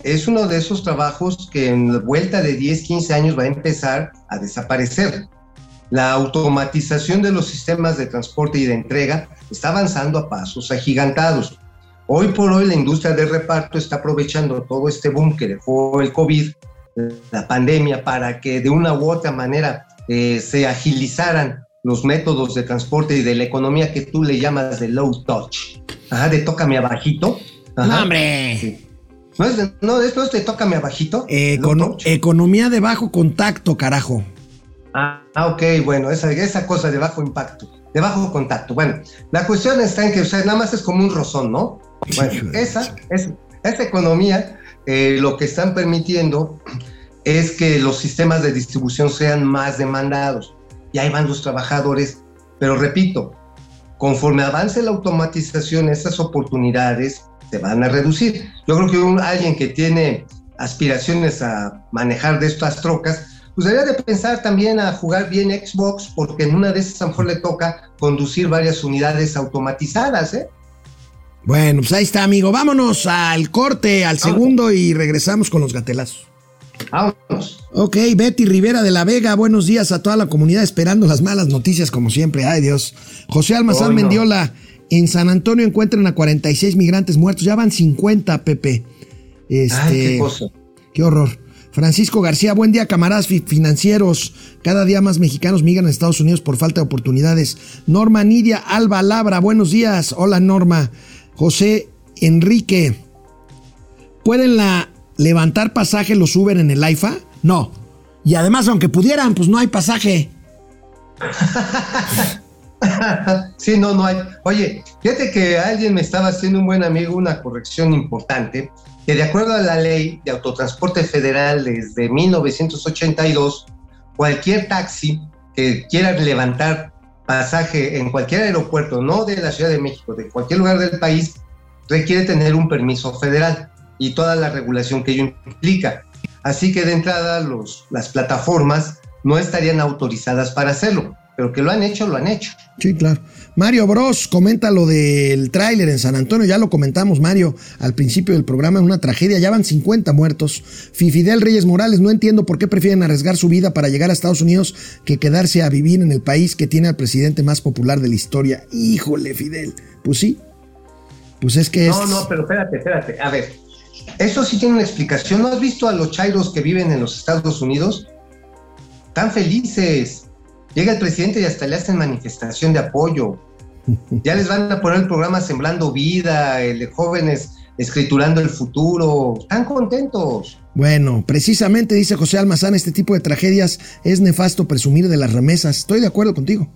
es uno de esos trabajos que en vuelta de 10, 15 años va a empezar a desaparecer. La automatización de los sistemas de transporte y de entrega está avanzando a pasos agigantados. Hoy por hoy la industria del reparto está aprovechando todo este boom que dejó el COVID, la pandemia, para que de una u otra manera eh, se agilizaran los métodos de transporte y de la economía que tú le llamas de low touch. Ajá, de tócame abajito. Ajá. hombre! ¿No es, de, no, esto es de tócame abajito? economía de bajo contacto, carajo. Ah, ok, bueno, esa, esa cosa de bajo impacto, de bajo contacto. Bueno, la cuestión está en que o sea, nada más es como un rozón, ¿no? Bueno, esa, es, esa economía eh, lo que están permitiendo es que los sistemas de distribución sean más demandados. Y ahí van los trabajadores. Pero repito, conforme avance la automatización, esas oportunidades se van a reducir. Yo creo que alguien que tiene aspiraciones a manejar de estas trocas, pues debería de pensar también a jugar bien Xbox, porque en una de esas a lo mejor le toca conducir varias unidades automatizadas, ¿eh? Bueno, pues ahí está, amigo. Vámonos al corte, al segundo y regresamos con los gatelazos. Vámonos. Ok, Betty Rivera de la Vega, buenos días a toda la comunidad esperando las malas noticias como siempre. Ay Dios. José Almazán Mendiola, en San Antonio encuentran a 46 migrantes muertos, ya van 50, Pepe. Este, qué cosa. Qué horror. Francisco García, buen día, camaradas financieros. Cada día más mexicanos migran a Estados Unidos por falta de oportunidades. Norma Nidia Alba Labra, buenos días. Hola, Norma. José Enrique, ¿pueden la levantar pasaje los Uber en el AIFA? No. Y además, aunque pudieran, pues no hay pasaje. sí, no, no hay. Oye, fíjate que alguien me estaba haciendo un buen amigo una corrección importante, que de acuerdo a la ley de autotransporte federal desde 1982, cualquier taxi que quiera levantar pasaje en cualquier aeropuerto, no de la Ciudad de México, de cualquier lugar del país, requiere tener un permiso federal y toda la regulación que ello implica. Así que de entrada los, las plataformas no estarían autorizadas para hacerlo, pero que lo han hecho, lo han hecho. Sí, claro. Mario Bros comenta lo del tráiler en San Antonio, ya lo comentamos Mario al principio del programa, es una tragedia, ya van 50 muertos. Fidel Reyes Morales, no entiendo por qué prefieren arriesgar su vida para llegar a Estados Unidos que quedarse a vivir en el país que tiene al presidente más popular de la historia. Híjole, Fidel. Pues sí. Pues es que No, no, pero espérate, espérate. A ver, eso sí tiene una explicación. ¿No has visto a los chairos que viven en los Estados Unidos? Tan felices. Llega el presidente y hasta le hacen manifestación de apoyo. Ya les van a poner el programa Sembrando Vida, el de jóvenes escriturando el futuro. Están contentos. Bueno, precisamente dice José Almazán, este tipo de tragedias es nefasto presumir de las remesas. Estoy de acuerdo contigo.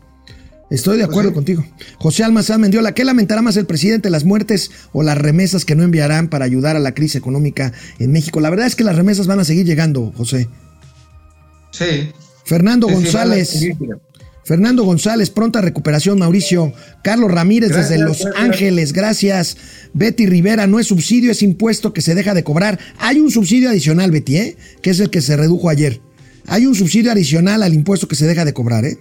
Estoy de acuerdo Pues sí. contigo. José Almazán Mendiola, ¿qué lamentará más el presidente, las muertes o las remesas que no enviarán para ayudar a la crisis económica en México? La verdad es que las remesas van a seguir llegando, José. Sí. Fernando Sí, González. Fernando González, pronta recuperación, Mauricio. Carlos Ramírez Gracias, desde Los gracias. Ángeles, gracias. Betty Rivera, no es subsidio, es impuesto que se deja de cobrar. Hay un subsidio adicional, Betty, ¿eh? que es el que se redujo ayer. Hay un subsidio adicional al impuesto que se deja de cobrar. ¿eh?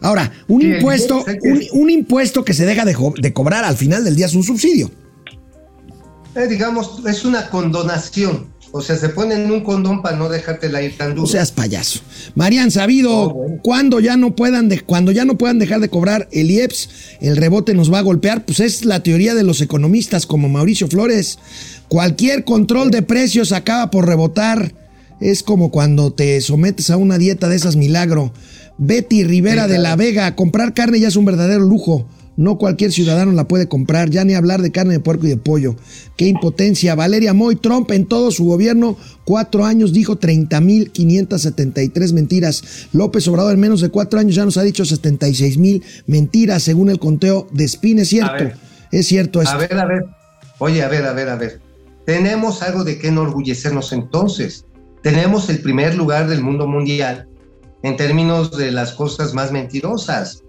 Ahora, un Sí, impuesto, un, un impuesto que se deja de, cobrar al final del día es un subsidio. Eh, digamos, es una condonación. O sea, se ponen un condón para no dejártela ir tan duro. No seas payaso. Marian Sabido, Oh, bueno. cuando ya no puedan de- cuando ya no puedan dejar de cobrar el IEPS, el rebote nos va a golpear, pues es la teoría de los economistas como Mauricio Flores. Cualquier control de precios acaba por rebotar. Es como cuando te sometes a una dieta de esas milagro. Betty Rivera de la Vega, comprar carne ya es un verdadero lujo. No cualquier ciudadano la puede comprar, ya ni hablar de carne de puerco y de pollo. Qué impotencia. Valeria Moy Trump en todo su gobierno, cuatro años dijo 30.573 mentiras. López Obrador en menos de cuatro años ya nos ha dicho 76.000 mentiras según el conteo de Spin. Es cierto, ver. es cierto esto. A ver, a ver. Oye, a ver, a ver, a ver. Tenemos algo de qué enorgullecernos entonces. Tenemos el primer lugar del mundo mundial en términos de las cosas más mentirosas.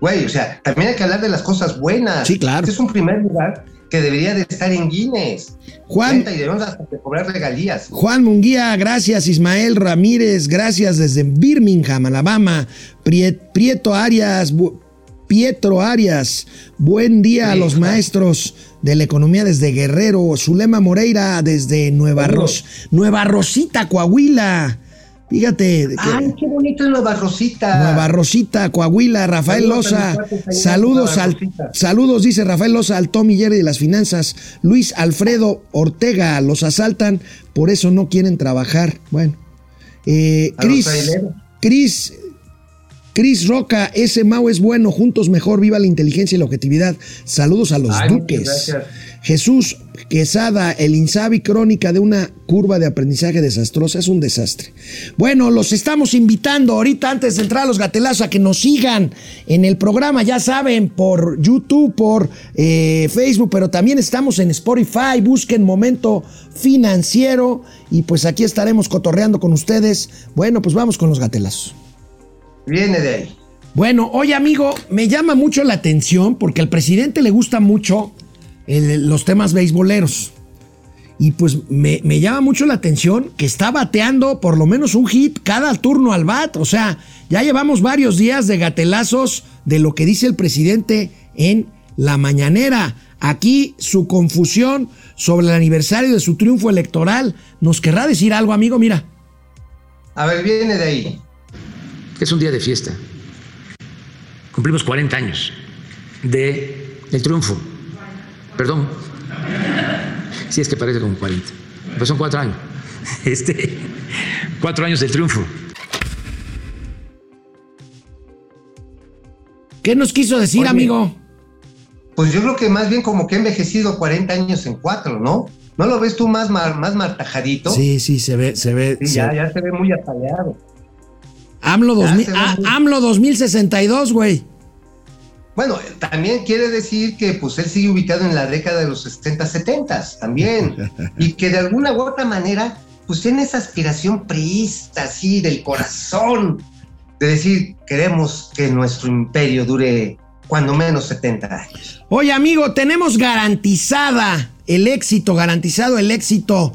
Güey, o sea, también hay que hablar de las cosas buenas. Sí, claro. Este es un primer lugar que debería de estar en Guinness. Juan, y debemos hasta de cobrar regalías. Juan Munguía, gracias. Ismael Ramírez, gracias desde Birmingham, Alabama. Prie- Prieto Arias, Pietro Arias, buen día a los maestros de la economía desde Guerrero. Zulema Moreira desde Nueva. Ros- Nueva Rosita, Coahuila. Fíjate. que- Ay, qué bonito es Nueva Rosita. Nueva Rosita, Coahuila, Rafael Saludos Loza. Saludos al, saludos, dice Rafael Loza, al Tommy Jerry de las finanzas. Luis Alfredo Ortega, los asaltan, por eso no quieren trabajar. Bueno. Eh, Cris. Cris, Cris Roca, ese Mau es bueno, juntos mejor, viva la inteligencia y la objetividad. Saludos a los Ay, duques. gracias. Jesús Quesada, el Insabi crónica de una curva de aprendizaje desastrosa, es un desastre. Bueno, los estamos invitando ahorita antes de entrar a los gatelazos a que nos sigan en el programa, ya saben, por YouTube, por eh, Facebook, pero también estamos en Spotify, busquen Momento Financiero y pues aquí estaremos cotorreando con ustedes. Bueno, pues vamos con los gatelazos. Viene de ahí. Bueno, oye amigo, me llama mucho la atención porque al presidente le gusta mucho el- los temas beisboleros. Y pues me, me llama mucho la atención que está bateando por lo menos un hit cada turno al bat. O sea, ya llevamos varios días de gatelazos de lo que dice el presidente en la mañanera. Aquí su confusión sobre el aniversario de su triunfo electoral. ¿Nos querrá decir algo, amigo? Mira. A ver, viene de ahí. Es un día de fiesta. Cumplimos 40 años de el triunfo. Perdón. Sí, es que parece como 40. Pues son cuatro años. Este, cuatro años del triunfo. ¿Qué nos quiso decir, Oye. amigo? Pues yo creo que más bien como que ha envejecido 40 años en cuatro, ¿no? ¿No lo ves tú más, mar- más martajadito? Sí, sí, se ve, se ve. Sí, se- ya, ya se ve muy apaleado. AMLO, Ya 2000 se ve ah, muy- AMLO 2062, güey. Bueno, también quiere decir que pues él sigue ubicado en la década de los 60, 70 también. y que de alguna u otra manera, pues tiene esa aspiración priista, así, del corazón. de decir, queremos que nuestro imperio dure cuando menos 70 años. Oye, amigo, tenemos garantizada el éxito, garantizado el éxito,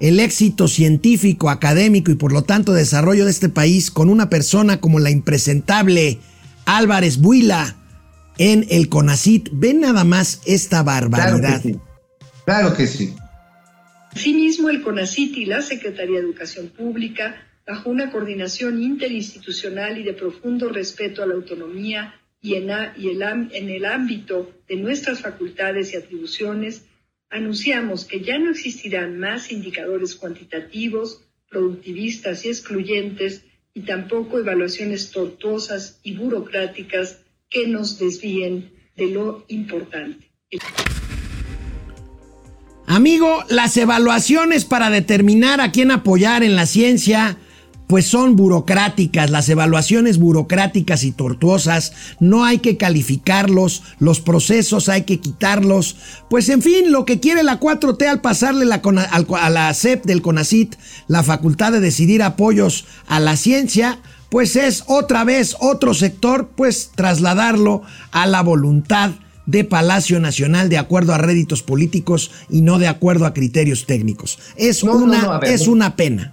el éxito científico, académico y por lo tanto desarrollo de este país con una persona como la impresentable Álvarez Buila en el CONACIT. Ven nada más esta barbaridad. Claro que sí. Claro que sí. Asimismo, el CONACIT y la Secretaría de Educación Pública, bajo una coordinación interinstitucional y de profundo respeto a la autonomía y, en, a- y el, am- en el ámbito de nuestras facultades y atribuciones, anunciamos que ya no existirán más indicadores cuantitativos, productivistas y excluyentes, y tampoco evaluaciones tortuosas y burocráticas que nos desvíen de lo importante. Amigo, las evaluaciones para determinar a quién apoyar en la ciencia, pues son burocráticas, las evaluaciones burocráticas y tortuosas, no hay que calificarlos, los procesos hay que quitarlos, pues en fin, lo que quiere la 4T al pasarle la al- a la CEP del CONACIT la facultad de decidir apoyos a la ciencia, pues es otra vez otro sector, pues trasladarlo a la voluntad de Palacio Nacional de acuerdo a réditos políticos y no de acuerdo a criterios técnicos. Es, No, una, no, es una pena.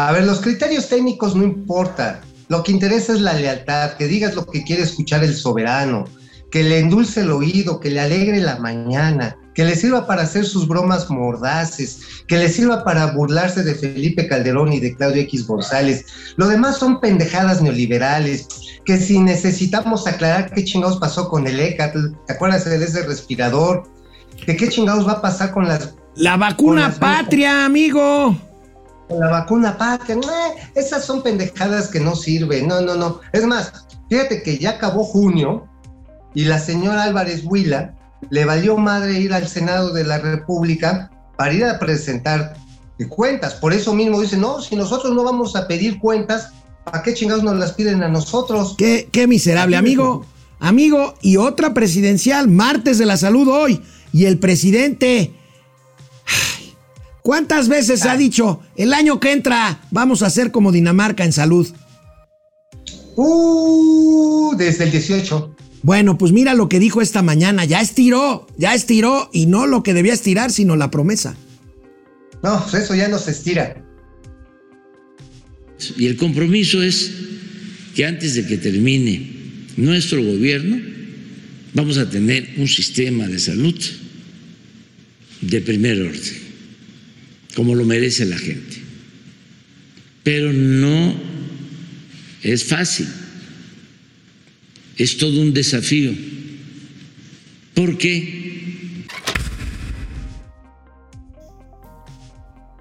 A ver, los criterios técnicos no importan. Lo que interesa es la lealtad, que digas lo que quiere escuchar el soberano, que le endulce el oído, que le alegre la mañana, que le sirva para hacer sus bromas mordaces, que le sirva para burlarse de Felipe Calderón y de Claudio X González. Lo demás son pendejadas neoliberales, que si necesitamos aclarar qué chingados pasó con el ECATL, ¿te acuerdas de ese respirador? ¿De qué chingados va a pasar con las La vacuna las- patria, amigo. Con la vacuna patria, esas son pendejadas que no sirven, no, no, no. Es más, fíjate que ya acabó junio y la señora Álvarez Huila le valió madre ir al Senado de la República para ir a presentar cuentas. Por eso mismo dice, no, si nosotros no vamos a pedir cuentas, ¿para qué chingados nos las piden a nosotros? Qué, qué miserable, amigo. Amigo, y otra presidencial, martes de la salud hoy. Y el presidente. ¿Cuántas veces ha dicho el año que entra vamos a ser como Dinamarca en salud? Uh, desde el 18. Bueno, pues mira lo que dijo esta mañana. Ya estiró, ya estiró. Y no lo que debía estirar, sino la promesa. No, pues eso ya no se estira. Y el compromiso es que antes de que termine nuestro gobierno vamos a tener un sistema de salud de primer orden, como lo merece la gente. Pero no es fácil, es todo un desafío, porque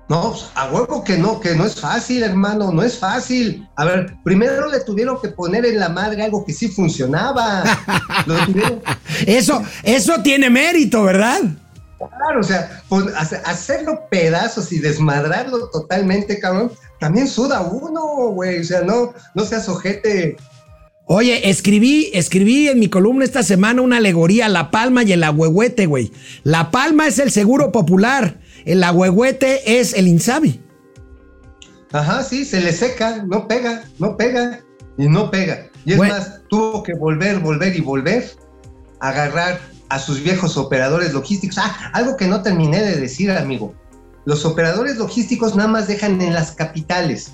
No, pues, a huevo que no, que no es fácil, hermano, no es fácil. A ver, primero le tuvieron que poner en la madre algo que sí funcionaba. Lo tuvieron- Eso, eso tiene mérito, ¿verdad? Claro, o sea, hace- hacerlo pedazos y desmadrarlo totalmente, cabrón, también suda uno, güey. O sea, no, no seas ojete. Oye, escribí, escribí en mi columna esta semana una alegoría, la palma y el agüehuete, güey. La palma es el seguro popular, el agüehuete es el Insabi. Ajá, sí, se le seca, no pega, no pega y no pega. Y es Bueno. más, tuvo que volver, volver y volver a agarrar a sus viejos operadores logísticos. Ah, algo que no terminé de decir, amigo. Los operadores logísticos nada más dejan en las capitales,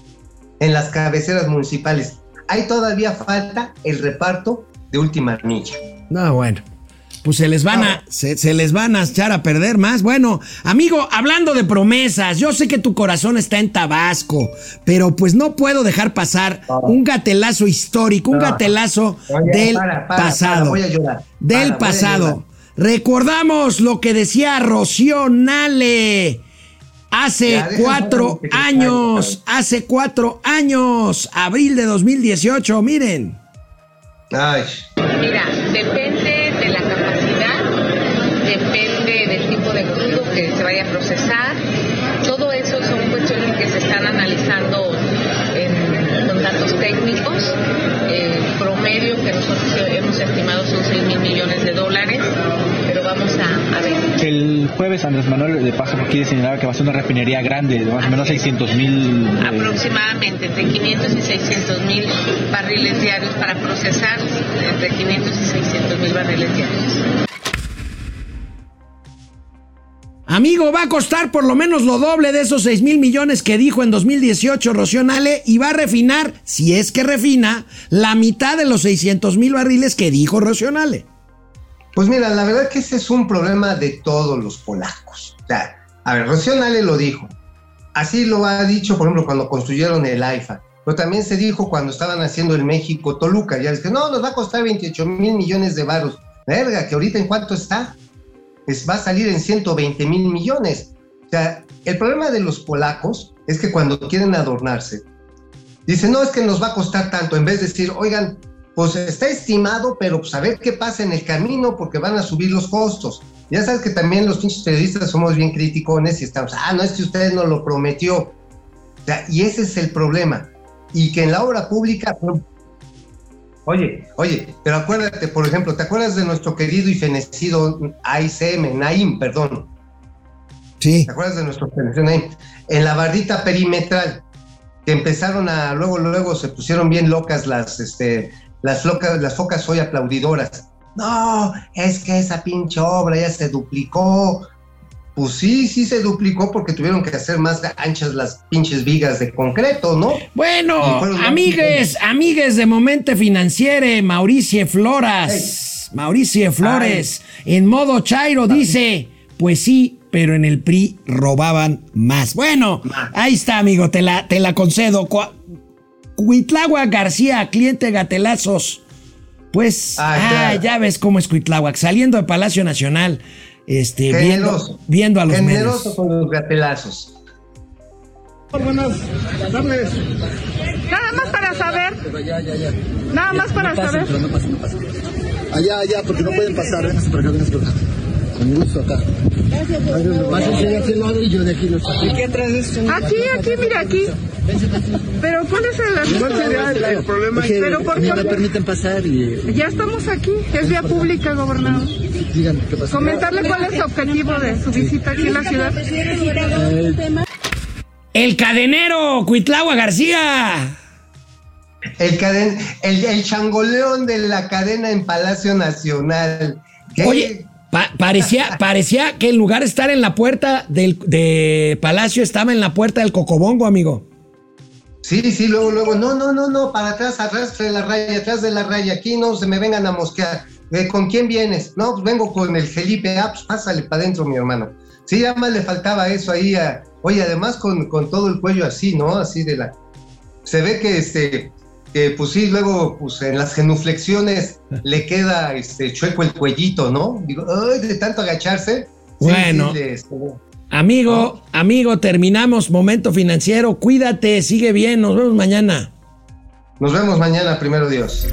en las cabeceras municipales. Hay todavía falta el reparto de última milla. No, bueno. Pues se les van a, se, se les van a echar a perder más. Bueno, amigo, hablando de promesas, yo sé que tu corazón está en Tabasco, pero pues no puedo dejar pasar un gatelazo histórico, un No. gatelazo Oye, del para, para, pasado. para, voy a llorar. Del pasado. Recordamos lo que decía Rocío Nale. Hace Ya, cuatro años, hace cuatro años, abril de 2018, miren. Ay, Mira, depende de la capacidad, depende del tipo de crudo que se vaya a procesar. Todo eso son cuestiones que se están analizando en- con datos técnicos. El promedio que nosotros hemos estimado son 6 mil millones de dólares, pero vamos a, a ver. El jueves Andrés Manuel de paso quiere señalar que va a ser una refinería grande de más o menos 600 mil. Eh, Aproximadamente entre 500 y 600 mil barriles diarios para procesar entre 500 y 600 mil barriles diarios. Amigo, va a costar por lo menos lo doble de esos 6 mil millones que dijo en 2018 Rocío Nale y va a refinar, si es que refina, la mitad de los 600 mil barriles que dijo Rocío Nale. Pues mira, la verdad que ese es un problema de todos los polacos. O sea, a ver, Rocío Nale lo dijo. Así lo ha dicho, por ejemplo, cuando construyeron el AIFA. Pero también se dijo cuando estaban haciendo el México Toluca. Ya que no, nos va a costar 28 mil millones de baros. Verga, que ahorita en cuánto está va a salir en 120 mil millones. O sea, el problema de los polacos es que cuando quieren adornarse, dicen, no, es que nos va a costar tanto, en vez de decir, oigan, pues está estimado, pero pues a ver qué pasa en el camino porque van a subir los costos. Ya sabes que también los pinches periodistas somos bien criticones y estamos, ah, no es que usted no lo prometió. O sea, y ese es el problema. Y que en la obra pública, Oye, oye, pero acuérdate, por ejemplo, ¿te acuerdas de nuestro querido y fenecido AICM, Naim, perdón? Sí. ¿Te acuerdas de nuestro fenecido Naim? En la bardita perimetral, que empezaron a, luego, luego se pusieron bien locas las, este, las, locas, las focas hoy aplaudidoras. No, es que esa pinche obra ya se duplicó, pues sí, sí se duplicó porque tuvieron que hacer más anchas las pinches vigas de concreto, ¿no? Bueno, amigues, amigues de Momento Financiere, Mauricio Floras, Mauricio Flores, en modo Chairo dice, pues sí, pero en el PRI robaban más. Bueno, ahí está, amigo, te la, te la concedo. Cuitlagua García, cliente Gatelazos. Pues, ah, ah ya ves cómo es Cuitláhuac, saliendo de Palacio Nacional este, viendo, viendo, a los Generoso con los gatelazos. Buenas tardes. Nada más para saber. Nada más para saber. no no. Allá, allá, porque no pueden pasar. Vénganse por acá, vénganse por acá. Con gusto acá. Pásense de aquel lado y yo de aquí. Aquí, aquí, mira, aquí. Pero ¿cuál es el ¿Cuál sería el, problema? Pero por no me permiten pasar y... Ya estamos aquí, es vía pública, gobernador. Díganme qué pasa. Comentarle cuál es el objetivo de su visita aquí en la ciudad. El cadenero, Cuitlagua García. El, caden, el, el changoleón de la cadena en Palacio Nacional. Oye, parecía, parecía que en lugar de estar en la puerta del de Palacio, estaba en la puerta del Cocobongo, amigo. Sí, sí, luego, luego, no, no, no, no, para atrás, arrastre la raya, atrás de la raya, aquí no se me vengan a mosquear. Eh, ¿Con quién vienes? No, pues vengo con el Felipe, ah, pues pásale para adentro, mi hermano. Sí, ya más le faltaba eso ahí, a, oye, además con, con todo el cuello así, ¿no? Así de la... Se ve que este, que pues sí, luego pues en las genuflexiones le queda este chueco el cuellito, ¿no? Digo, ay, de tanto agacharse. Bueno. Amigo, amigo, terminamos momento financiero. Cuídate, sigue bien, nos vemos mañana. Nos vemos mañana, primero Dios.